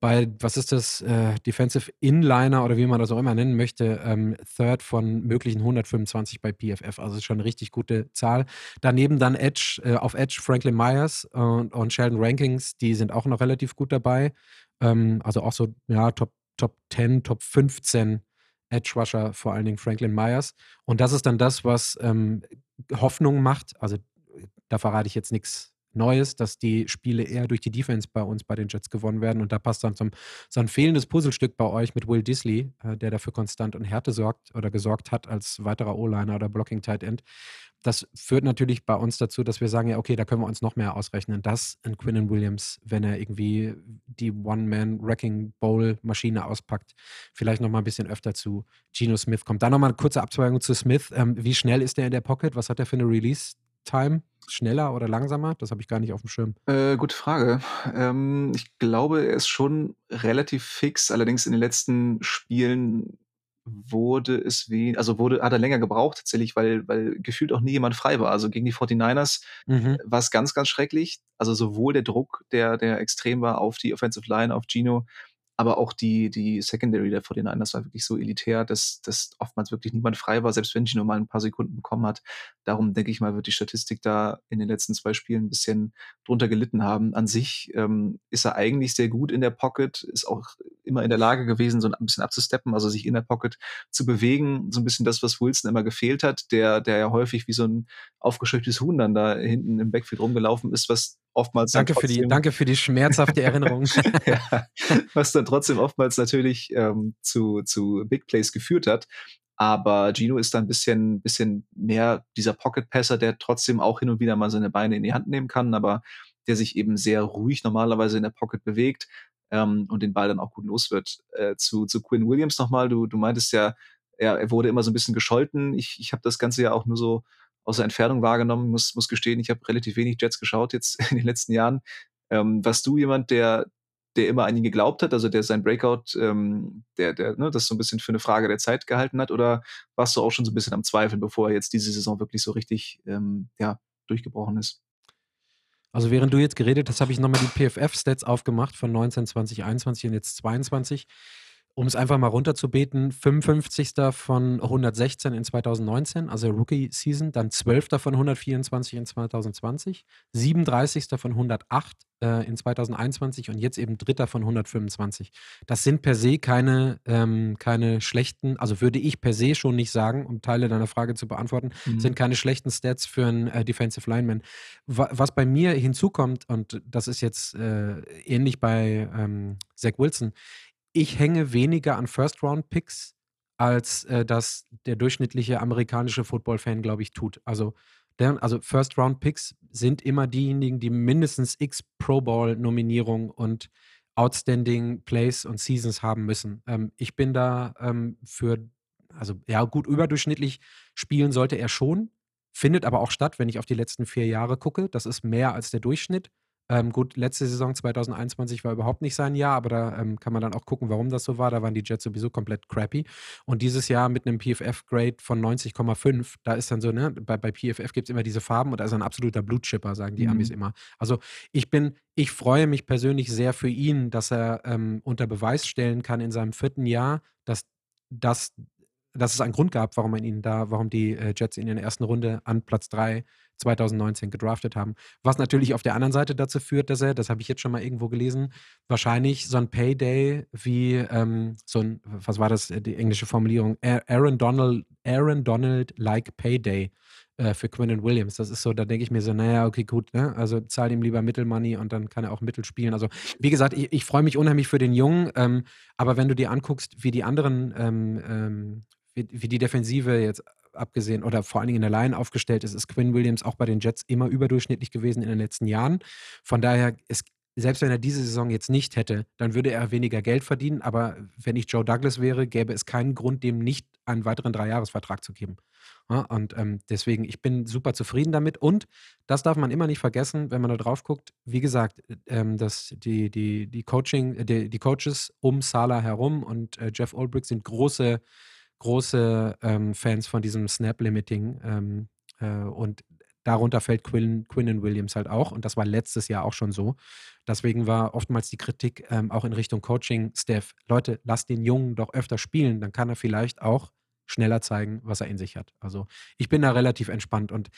bei, was ist das, äh, Defensive Inliner oder wie man das auch immer nennen möchte, ähm, Third von möglichen 125 bei PFF. Also ist schon eine richtig gute Zahl. Daneben dann Edge, äh, auf Edge Franklin Myers und, und, Sheldon Rankings, die sind auch noch relativ gut dabei. Ähm, also auch so, ja, Top, Top 10, Top 15 Edge Rusher, vor allen Dingen Franklin Myers. Und das ist dann das, was ähm, Hoffnung macht. Also da verrate ich jetzt nichts Neues, dass die Spiele eher durch die Defense bei uns, bei den Jets gewonnen werden. Und da passt dann zum, so ein fehlendes Puzzlestück bei euch mit Will Disley, äh, der dafür konstant und Härte sorgt oder gesorgt hat als weiterer O-Liner oder Blocking Tight End. Das führt natürlich bei uns dazu, dass wir sagen, ja, okay, da können wir uns noch mehr ausrechnen, dass ein Quinnen Williams, wenn er irgendwie die One-Man-Wrecking-Bowl-Maschine auspackt, vielleicht noch mal ein bisschen öfter zu Geno Smith kommt. Dann noch mal eine kurze Abzweigung zu Smith. Ähm, wie schnell ist der in der Pocket? Was hat er für eine Release? Time? Schneller oder langsamer? Das habe ich gar nicht auf dem Schirm. Äh, gute Frage. Ähm, ich glaube, er ist schon relativ fix. Allerdings in den letzten Spielen wurde es wie, also wurde, hat er länger gebraucht tatsächlich, weil, weil gefühlt auch nie jemand frei war. Also gegen die 49ers mhm. war es ganz, ganz schrecklich. Also sowohl der Druck, der, der extrem war auf die Offensive Line, auf Gino, aber auch die, die Secondary der 49ers war wirklich so elitär, dass, dass oftmals wirklich niemand frei war, selbst wenn Gino mal ein paar Sekunden bekommen hat. Darum denke ich mal, wird die Statistik da in den letzten zwei Spielen ein bisschen drunter gelitten haben. An sich ähm, ist er eigentlich sehr gut in der Pocket, ist auch immer in der Lage gewesen, so ein bisschen abzusteppen, also sich in der Pocket zu bewegen. So ein bisschen das, was Wilson immer gefehlt hat, der, der ja häufig wie so ein aufgescheuchtes Huhn dann da hinten im Backfield rumgelaufen ist, was oftmals. Danke, für die, danke für die schmerzhafte Erinnerung. (laughs) ja, was dann trotzdem oftmals natürlich ähm, zu, zu Big Plays geführt hat. Aber Gino ist da ein bisschen, bisschen mehr dieser Pocket-Passer, der trotzdem auch hin und wieder mal seine Beine in die Hand nehmen kann, aber der sich eben sehr ruhig normalerweise in der Pocket bewegt ähm, und den Ball dann auch gut los wird. Äh, zu, zu Quinn Williams nochmal, du, du meintest ja, er, er wurde immer so ein bisschen gescholten. Ich, ich habe das Ganze ja auch nur so aus der Entfernung wahrgenommen, muss, muss gestehen, ich habe relativ wenig Jets geschaut jetzt (laughs) in den letzten Jahren. Ähm, warst du jemand, der, der immer an ihn geglaubt hat, also der sein Breakout, ähm, der, der, ne, das so ein bisschen für eine Frage der Zeit gehalten hat, oder warst du auch schon so ein bisschen am Zweifeln, bevor er jetzt diese Saison wirklich so richtig ähm, ja, durchgebrochen ist? Also während du jetzt geredet hast, habe ich nochmal die PFF-Stats aufgemacht von 19, 20, 21 und jetzt 22 um es einfach mal runterzubeten, 55. von 116 in 2019, also Rookie-Season, dann 12. von 124 in 2020, 37. von 108 äh, in 2021 und jetzt eben 3. von 125. Das sind per se keine, ähm, keine schlechten, also würde ich per se schon nicht sagen, um Teile deiner Frage zu beantworten, mhm. sind keine schlechten Stats für einen äh, Defensive Lineman. was bei mir hinzukommt, und das ist jetzt äh, ähnlich bei ähm, Zach Wilson, ich hänge weniger an First-Round-Picks, als äh, das der durchschnittliche amerikanische Football-Fan, glaube ich, tut. Also, der, also First-Round-Picks sind immer diejenigen, die mindestens x Pro Bowl-Nominierungen und Outstanding Plays und Seasons haben müssen. Ähm, ich bin da ähm, für, also ja, gut überdurchschnittlich spielen sollte er schon, findet aber auch statt, wenn ich auf die letzten vier Jahre gucke. Das ist mehr als der Durchschnitt. Ähm, gut, letzte Saison 2021 war überhaupt nicht sein Jahr, aber da ähm, kann man dann auch gucken, warum das so war. Da waren die Jets sowieso komplett crappy. Und dieses Jahr mit einem PFF-Grade von 90,5, da ist dann so, ne, bei, bei PFF gibt es immer diese Farben und da ist ein absoluter Blutchipper, sagen die mhm. Amis immer. Also ich bin, ich freue mich persönlich sehr für ihn, dass er ähm, unter Beweis stellen kann in seinem vierten Jahr, dass das dass es einen Grund gab, warum man ihn da, warum die äh, Jets ihn in der ersten Runde an Platz 3 2019 gedraftet haben. Was natürlich auf der anderen Seite dazu führt, dass er, das habe ich jetzt schon mal irgendwo gelesen, wahrscheinlich so ein Payday wie ähm, so ein, was war das, die englische Formulierung, Aaron Donald, Aaron Donald-like Payday äh, für Quinn Williams. Das ist so, da denke ich mir so, naja, okay, gut, ne? Also zahl ihm lieber Mittelmoney und dann kann er auch Mittel spielen. Also, wie gesagt, ich, ich freue mich unheimlich für den Jungen, ähm, aber wenn du dir anguckst, wie die anderen ähm, ähm, wie die Defensive jetzt abgesehen oder vor allen Dingen in der Line aufgestellt ist, ist Quinn Williams auch bei den Jets immer überdurchschnittlich gewesen in den letzten Jahren. Von daher ist selbst wenn er diese Saison jetzt nicht hätte, dann würde er weniger Geld verdienen. Aber wenn ich Joe Douglas wäre, gäbe es keinen Grund, dem nicht einen weiteren Dreijahresvertrag zu geben. Ja, und ähm, deswegen, ich bin super zufrieden damit. Und das darf man immer nicht vergessen, wenn man da drauf guckt. Wie gesagt, ähm, dass die, die, die Coaching, die, die Coaches um Salah herum und äh, Jeff Olbrich sind große große ähm, Fans von diesem Snap-Limiting ähm, äh, und darunter fällt Quinn, Quinn Williams halt auch und das war letztes Jahr auch schon so. Deswegen war oftmals die Kritik ähm, auch in Richtung Coaching, Steph, Leute, lasst den Jungen doch öfter spielen, dann kann er vielleicht auch schneller zeigen, was er in sich hat. Also ich bin da relativ entspannt und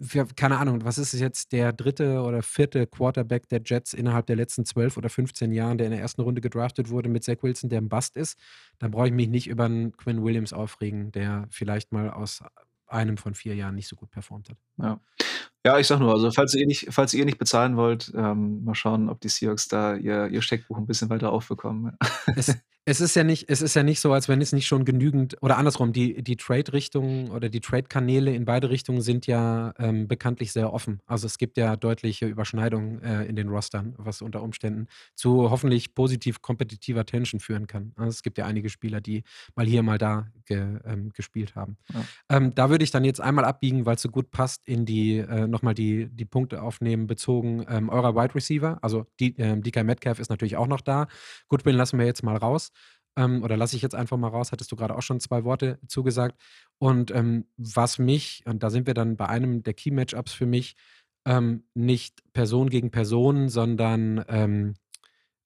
für, keine Ahnung, was ist es jetzt, der dritte oder vierte Quarterback der Jets innerhalb der letzten zwölf oder 15 Jahren, der in der ersten Runde gedraftet wurde mit Zach Wilson, der ein Bust ist, dann brauche ich mich nicht über einen Quinn Williams aufregen, der vielleicht mal aus einem von vier Jahren nicht so gut performt hat. Ja. Ja, ich sag nur, also falls ihr nicht, falls ihr nicht bezahlen wollt, ähm, mal schauen, ob die Seahawks da ihr, ihr Steckbuch ein bisschen weiter aufbekommen. Es, es ist ja nicht, es ist ja nicht so, als wenn es nicht schon genügend, oder andersrum, die, die Trade-Richtungen oder die Trade-Kanäle in beide Richtungen sind ja ähm, bekanntlich sehr offen. Also es gibt ja deutliche Überschneidungen äh, in den Rostern, was unter Umständen zu hoffentlich positiv kompetitiver Tension führen kann. Also es gibt ja einige Spieler, die mal hier, mal da ge, ähm, gespielt haben. Ja. Ähm, da würde ich dann jetzt einmal abbiegen, weil es so gut passt, in die, äh, nochmal die, die Punkte aufnehmen, bezogen ähm, eurer Wide Receiver. Also die, ähm, DK Metcalf ist natürlich auch noch da. Goodwin lassen wir jetzt mal raus ähm, oder lasse ich jetzt einfach mal raus, hattest du gerade auch schon zwei Worte zugesagt. Und ähm, was mich, und da sind wir dann bei einem der Key-Matchups für mich, ähm, nicht Person gegen Person, sondern ähm,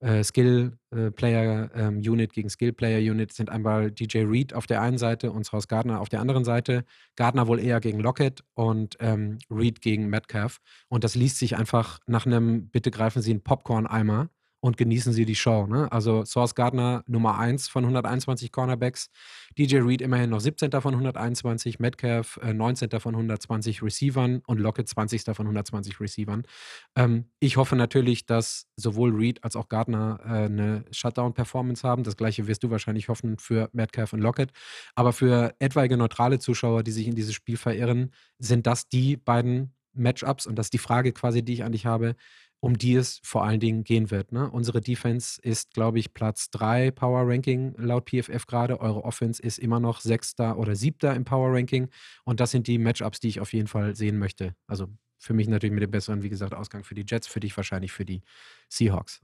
äh, Skill-Player-Unit ähm, gegen Skill-Player-Unit sind einmal DJ Reed auf der einen Seite und Haus Gardner auf der anderen Seite. Gardner wohl eher gegen Lockett und ähm, Reed gegen Metcalf. Und das liest sich einfach nach einem, bitte greifen Sie einen Popcorn-Eimer und genießen Sie die Show. Ne? Also Source Gardner Nummer 1 von 121 Cornerbacks, DJ Reed immerhin noch 17. von 121, Metcalf äh, 19. von 120 Receivern und Lockett 20. von 120 Receivern. Ähm, ich hoffe natürlich, dass sowohl Reed als auch Gardner äh, eine Shutdown-Performance haben. Das gleiche wirst du wahrscheinlich hoffen für Metcalf und Lockett. Aber für etwaige neutrale Zuschauer, die sich in dieses Spiel verirren, sind das die beiden Matchups und das ist die Frage quasi, die ich an dich habe um die es vor allen Dingen gehen wird. Ne? Unsere Defense ist, glaube ich, Platz 3 Power Ranking laut PFF gerade. Eure Offense ist immer noch Sechster oder Siebter im Power Ranking. Und das sind die Matchups, die ich auf jeden Fall sehen möchte. Also für mich natürlich mit dem besseren, wie gesagt, Ausgang für die Jets, für dich wahrscheinlich für die Seahawks.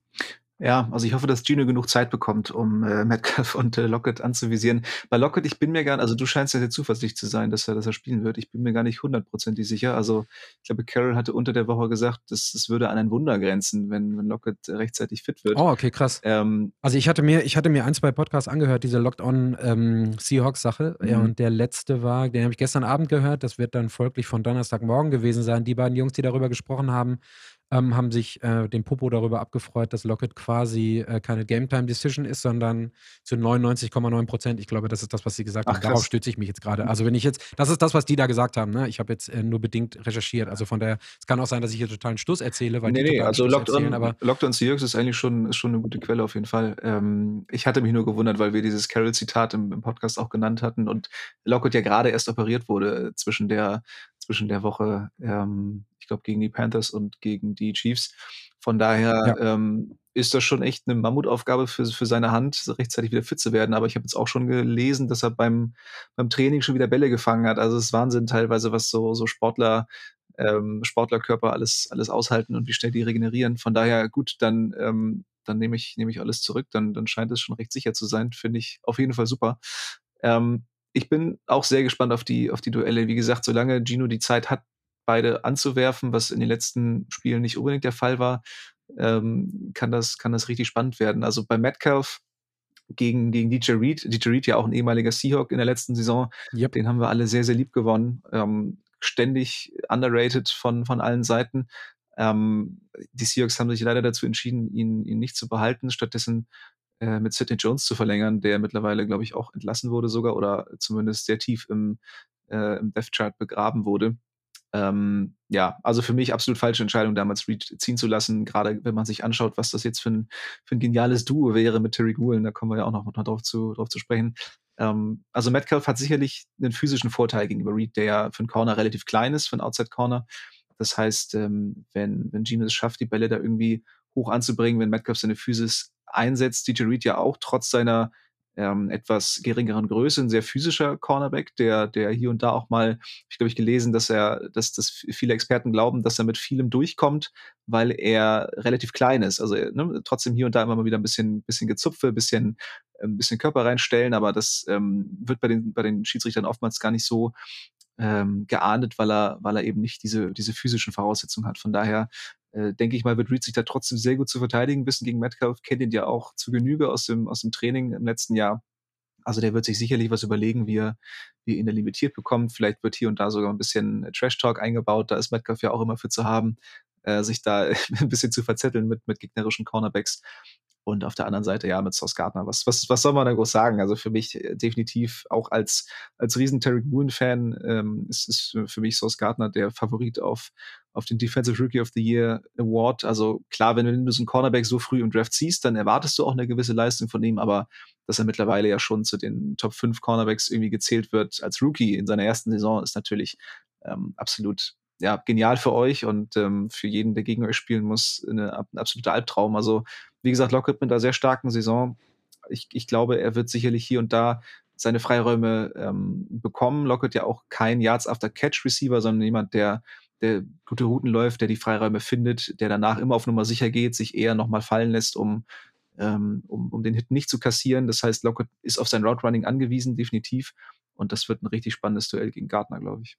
Ja, also ich hoffe, dass Gino genug Zeit bekommt, um äh, Metcalf (laughs) und äh, Lockett anzuvisieren. Bei Lockett, ich bin mir gar also du scheinst ja sehr zuversichtlich zu sein, dass er, dass er spielen wird. Ich bin mir gar nicht hundertprozentig sicher. Also ich glaube, Carroll hatte unter der Woche gesagt, es würde an ein Wunder grenzen, wenn, wenn Lockett rechtzeitig fit wird. Oh, okay, krass. Ähm, also ich hatte mir, ich hatte mir ein, zwei Podcasts angehört, diese Locked-On ähm, Seahawks-Sache. Mhm. Ja, und der letzte war, den habe ich gestern Abend gehört. Das wird dann folglich von Donnerstagmorgen gewesen sein. Die beiden Jungs, die darüber gesprochen haben, ähm, haben sich äh, den Popo darüber abgefreut, dass Lockett quasi äh, keine Game-Time-Decision ist, sondern zu 99,9 Prozent. Ich glaube, das ist das, was sie gesagt Ach, haben. Darauf stütze ich mich jetzt gerade. Also wenn ich jetzt, das ist das, was die da gesagt haben. Ne? Ich habe jetzt äh, nur bedingt recherchiert. Also von daher, es kann auch sein, dass ich hier totalen Stuss erzähle, weil nee, die nee, also Locked on, aber Locked on Seahawks ist eigentlich schon, ist schon eine gute Quelle auf jeden Fall. Ähm, ich hatte mich nur gewundert, weil wir dieses Carroll-Zitat im, im, Podcast auch genannt hatten und Lockett ja gerade erst operiert wurde zwischen der zwischen der Woche ähm, glaube, gegen die Panthers und gegen die Chiefs. Von daher ja. ähm, ist das schon echt eine Mammutaufgabe für, für seine Hand, rechtzeitig wieder fit zu werden. Aber ich habe jetzt auch schon gelesen, dass er beim, beim Training schon wieder Bälle gefangen hat. Also es ist Wahnsinn teilweise, was so, so Sportler, ähm, Sportlerkörper alles, alles aushalten und wie schnell die regenerieren. Von daher, gut, dann, ähm, dann nehme ich, nehme ich alles zurück. Dann, dann scheint es schon recht sicher zu sein. Finde ich auf jeden Fall super. Ähm, ich bin auch sehr gespannt auf die, auf die Duelle. Wie gesagt, solange Gino die Zeit hat, beide anzuwerfen, was in den letzten Spielen nicht unbedingt der Fall war, ähm, kann, das, kann das richtig spannend werden. Also bei Metcalf gegen, gegen DJ Reed, DJ Reed ja auch ein ehemaliger Seahawk in der letzten Saison, yep. den haben wir alle sehr, sehr lieb gewonnen. Ähm, ständig underrated von, von allen Seiten. Ähm, die Seahawks haben sich leider dazu entschieden, ihn, ihn nicht zu behalten, stattdessen äh, mit Sidney Jones zu verlängern, der mittlerweile, glaube ich, auch entlassen wurde sogar oder zumindest sehr tief im, äh, im Death Chart begraben wurde. Ähm, ja, also für mich absolut falsche Entscheidung, damals Reed ziehen zu lassen, gerade wenn man sich anschaut, was das jetzt für ein, für ein geniales Duo wäre mit Terry Gulen, da kommen wir ja auch noch, noch drauf, zu, drauf zu sprechen. Ähm, also Metcalf hat sicherlich einen physischen Vorteil gegenüber Reed, der ja für einen Corner relativ klein ist, für einen Outside Corner. Das heißt, ähm, wenn, wenn Gino es schafft, die Bälle da irgendwie hoch anzubringen, wenn Metcalf seine Physis einsetzt, DJ Reed ja auch trotz seiner ähm, etwas geringeren Größe, ein sehr physischer Cornerback, der, der hier und da auch mal, ich glaube, ich gelesen, dass er, dass, dass viele Experten glauben, dass er mit vielem durchkommt, weil er relativ klein ist. Also ne, trotzdem hier und da immer mal wieder ein bisschen, bisschen Gezupfe, ein bisschen, ein bisschen Körper reinstellen, aber das ähm, wird bei den, bei den Schiedsrichtern oftmals gar nicht so ähm, geahndet, weil er, weil er eben nicht diese, diese physischen Voraussetzungen hat. Von daher äh, denke ich mal, wird Reed sich da trotzdem sehr gut zu verteidigen wissen gegen Metcalf. Kennt ihn ja auch zu Genüge aus dem, aus dem Training im letzten Jahr. Also der wird sich sicherlich was überlegen, wie er, wie ihn da limitiert bekommt. Vielleicht wird hier und da sogar ein bisschen Trash-Talk eingebaut. Da ist Metcalf ja auch immer für zu haben, äh, sich da (laughs) ein bisschen zu verzetteln mit, mit gegnerischen Cornerbacks. Und auf der anderen Seite, ja, mit Sauce Gardner. Was, was, was soll man da groß sagen? Also für mich äh, definitiv auch als, als riesen Terry Moon-Fan ähm, ist, ist für mich Sauce Gardner der Favorit auf, auf den Defensive Rookie of the Year Award. Also klar, wenn du so einen Cornerback so früh im Draft siehst, dann erwartest du auch eine gewisse Leistung von ihm, aber dass er mittlerweile ja schon zu den Top 5 Cornerbacks irgendwie gezählt wird als Rookie in seiner ersten Saison, ist natürlich ähm, absolut ja, genial für euch und ähm, für jeden, der gegen euch spielen muss, eine, ein absoluter Albtraum. Also, wie gesagt, Lockett mit einer sehr starken Saison. Ich, ich glaube, er wird sicherlich hier und da seine Freiräume ähm, bekommen. Lockett ja auch kein Yards after Catch Receiver, sondern jemand, der, der gute Routen läuft, der die Freiräume findet, der danach immer auf Nummer sicher geht, sich eher nochmal fallen lässt, um, ähm, um, um den Hit nicht zu kassieren. Das heißt, Lockett ist auf sein Route Running angewiesen, definitiv. Und das wird ein richtig spannendes Duell gegen Gardner, glaube ich.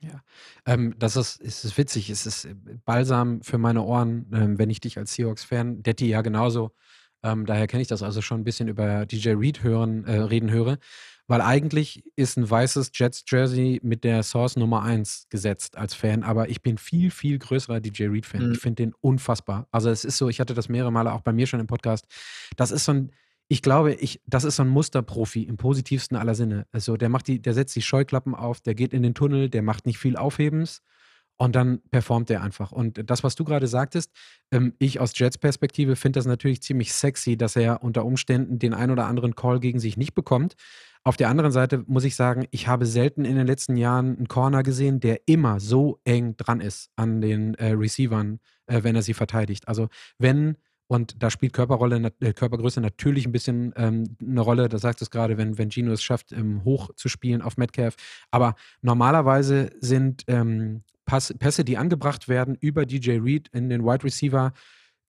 Ja, ähm, das ist, ist, ist witzig. Es ist äh, Balsam für meine Ohren, ähm, wenn ich dich als Seahawks-Fan, Detti ja genauso, ähm, daher kenne ich das also schon ein bisschen über DJ Reed hören, äh, reden höre, Weil eigentlich ist ein weißes Jets-Jersey mit der Source Nummer 1 gesetzt als Fan, aber ich bin viel, viel größerer DJ Reed-Fan. Mhm. Ich finde den unfassbar. Also es ist so, ich hatte das mehrere Male auch bei mir schon im Podcast. Das ist so ein, ich glaube, ich, das ist so ein Musterprofi im positivsten aller Sinne. Also der macht die, der setzt die Scheuklappen auf, der geht in den Tunnel, der macht nicht viel Aufhebens und dann performt er einfach. Und das, was du gerade sagtest, ähm, ich aus Jets Perspektive finde das natürlich ziemlich sexy, dass er unter Umständen den ein oder anderen Call gegen sich nicht bekommt. Auf der anderen Seite muss ich sagen, ich habe selten in den letzten Jahren einen Corner gesehen, der immer so eng dran ist an den äh, Receivern, äh, wenn er sie verteidigt. Also wenn und da spielt Körperrolle, äh, Körpergröße natürlich ein bisschen ähm, eine Rolle. Da sagt es gerade, wenn, wenn Gino es schafft, ähm, hoch zu spielen auf Metcalf. Aber normalerweise sind ähm, Pass, Pässe, die angebracht werden über DJ Reed in den Wide Receiver,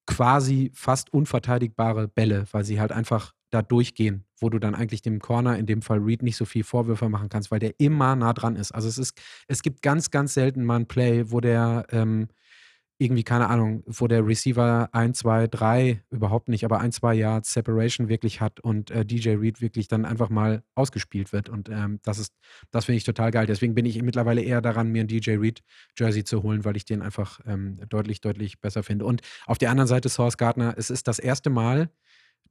quasi fast unverteidigbare Bälle, weil sie halt einfach da durchgehen, wo du dann eigentlich dem Corner, in dem Fall Reed, nicht so viel Vorwürfe machen kannst, weil der immer nah dran ist. Also es ist, es gibt ganz, ganz selten mal ein Play, wo der ähm, irgendwie, keine Ahnung, wo der Receiver 1, 2, 3 überhaupt nicht, aber 1, 2 Yards Separation wirklich hat und äh, DJ Reed wirklich dann einfach mal ausgespielt wird. Und ähm, das ist, das finde ich total geil. Deswegen bin ich mittlerweile eher daran, mir ein DJ Reed Jersey zu holen, weil ich den einfach ähm, deutlich, deutlich besser finde. Und auf der anderen Seite Source Gardner, es ist das erste Mal,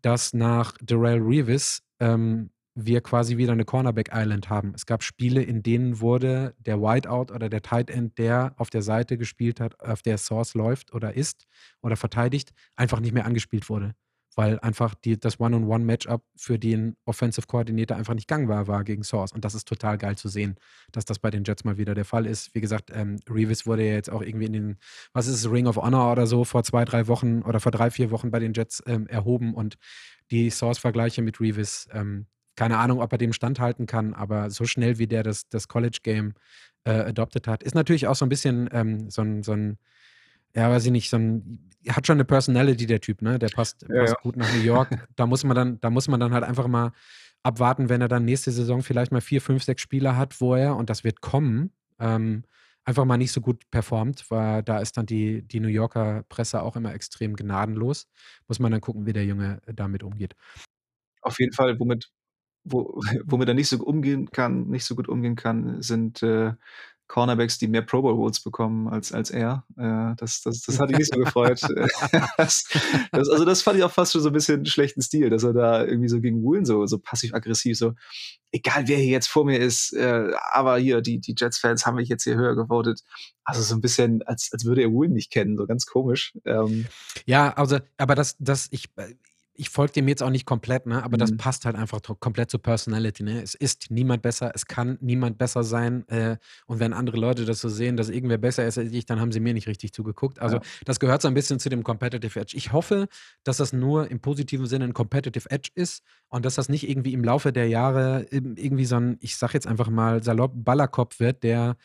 dass nach Darrell Reeves ähm, wir quasi wieder eine Cornerback Island haben. Es gab Spiele, in denen wurde der Whiteout oder der Tight End, der auf der Seite gespielt hat, auf der Source läuft oder ist oder verteidigt, einfach nicht mehr angespielt wurde. Weil einfach die, das One-on-One-Matchup für den Offensive Coordinator einfach nicht gangbar war gegen Source. Und das ist total geil zu sehen, dass das bei den Jets mal wieder der Fall ist. Wie gesagt, ähm, Reeves wurde ja jetzt auch irgendwie in den, was ist es, Ring of Honor oder so, vor zwei, drei Wochen oder vor drei, vier Wochen bei den Jets ähm, erhoben. Und die Source-Vergleiche mit Reeves ähm, keine Ahnung, ob er dem standhalten kann, aber so schnell wie der das, das College-Game äh, adopted hat, ist natürlich auch so ein bisschen ähm, so, ein, so ein, ja, weiß ich nicht, so ein, hat schon eine Personality, der Typ, ne? Der passt, ja, passt ja. gut nach New York. da muss man dann, da muss man dann halt einfach mal abwarten, wenn er dann nächste Saison vielleicht mal vier, fünf, sechs Spieler hat, wo er, und das wird kommen, ähm, einfach mal nicht so gut performt, weil da ist dann die, die New Yorker Presse auch immer extrem gnadenlos. Muss man dann gucken, wie der Junge damit umgeht. Auf jeden Fall, womit, wo, (laughs) womit er nicht so umgehen kann, nicht so gut umgehen kann, sind äh, Cornerbacks, die mehr Pro Bowl Rules bekommen als, als er. Äh, das, das, das hat ihn nicht so gefreut. (laughs) (laughs) das, das, also das fand ich auch fast schon so ein bisschen schlechten Stil, dass er da irgendwie so gegen Woolen so, so passiv-aggressiv, so egal wer hier jetzt vor mir ist, äh, aber hier, die, die Jets-Fans haben mich jetzt hier höher gewotet. Also so ein bisschen, als, als würde er Woolen nicht kennen, so ganz komisch. Ähm, ja, also, aber das, das, ich, äh, ich folge dem jetzt auch nicht komplett, ne? aber mhm. das passt halt einfach komplett zur Personality. Ne? Es ist niemand besser, es kann niemand besser sein. Äh, und wenn andere Leute das so sehen, dass irgendwer besser ist als ich, dann haben sie mir nicht richtig zugeguckt. Also ja. das gehört so ein bisschen zu dem Competitive Edge. Ich hoffe, dass das nur im positiven Sinne ein Competitive Edge ist und dass das nicht irgendwie im Laufe der Jahre irgendwie so ein, ich sag jetzt einfach mal, salopp Ballerkopf wird, der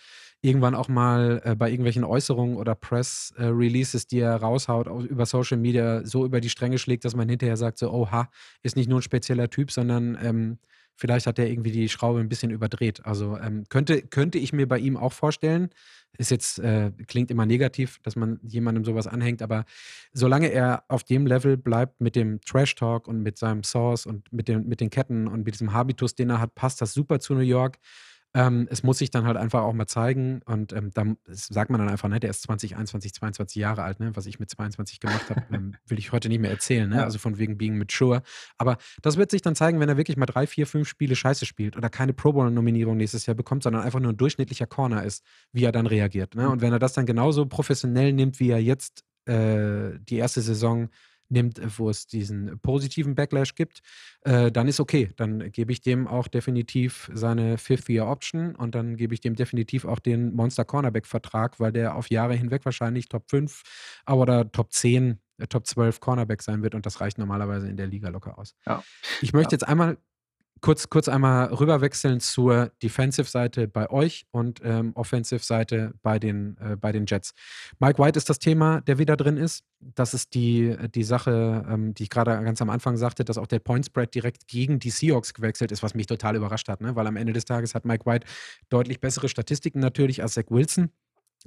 irgendwann auch mal äh, bei irgendwelchen Äußerungen oder Press-Releases, äh, die er raushaut, über Social Media so über die Stränge schlägt, dass man hinterher sagt, so, oha, ist nicht nur ein spezieller Typ, sondern ähm, vielleicht hat er irgendwie die Schraube ein bisschen überdreht. Also ähm, könnte, könnte ich mir bei ihm auch vorstellen. Ist jetzt, äh, klingt immer negativ, dass man jemandem sowas anhängt, aber solange er auf dem Level bleibt mit dem Trash-Talk und mit seinem Source und mit, dem, mit den Ketten und mit diesem Habitus, den er hat, passt das super zu New York. Ähm, es muss sich dann halt einfach auch mal zeigen und ähm, da sagt man dann einfach, ne, der ist 20, 21, 22 Jahre alt, ne? was ich mit 22 gemacht habe, ähm, (laughs) will ich heute nicht mehr erzählen, ne? Also von wegen being mature. Aber das wird sich dann zeigen, wenn er wirklich mal drei, vier, fünf Spiele scheiße spielt oder keine Pro Bowl-Nominierung nächstes Jahr bekommt, sondern einfach nur ein durchschnittlicher Corner ist, wie er dann reagiert. Ne? Mhm. Und wenn er das dann genauso professionell nimmt, wie er jetzt äh, die erste Saison nimmt, wo es diesen positiven Backlash gibt, äh, dann ist okay. Dann gebe ich dem auch definitiv seine Fifth-Year-Option und dann gebe ich dem definitiv auch den Monster-Cornerback-Vertrag, weil der auf Jahre hinweg wahrscheinlich Top 5 oder Top 10 äh, Top 12 Cornerback sein wird und das reicht normalerweise in der Liga locker aus. Ja. Ich möchte ja. jetzt einmal kurz, kurz einmal rüberwechseln zur Defensive-Seite bei euch und ähm, Offensive-Seite bei, den, äh, bei den Jets. Mike White ist das Thema, der wieder drin ist. Das ist die, die Sache, ähm, die ich gerade ganz am Anfang sagte, dass auch der Point Spread direkt gegen die Seahawks gewechselt ist, was mich total überrascht hat, ne? weil am Ende des Tages hat Mike White deutlich bessere Statistiken natürlich als Zach Wilson.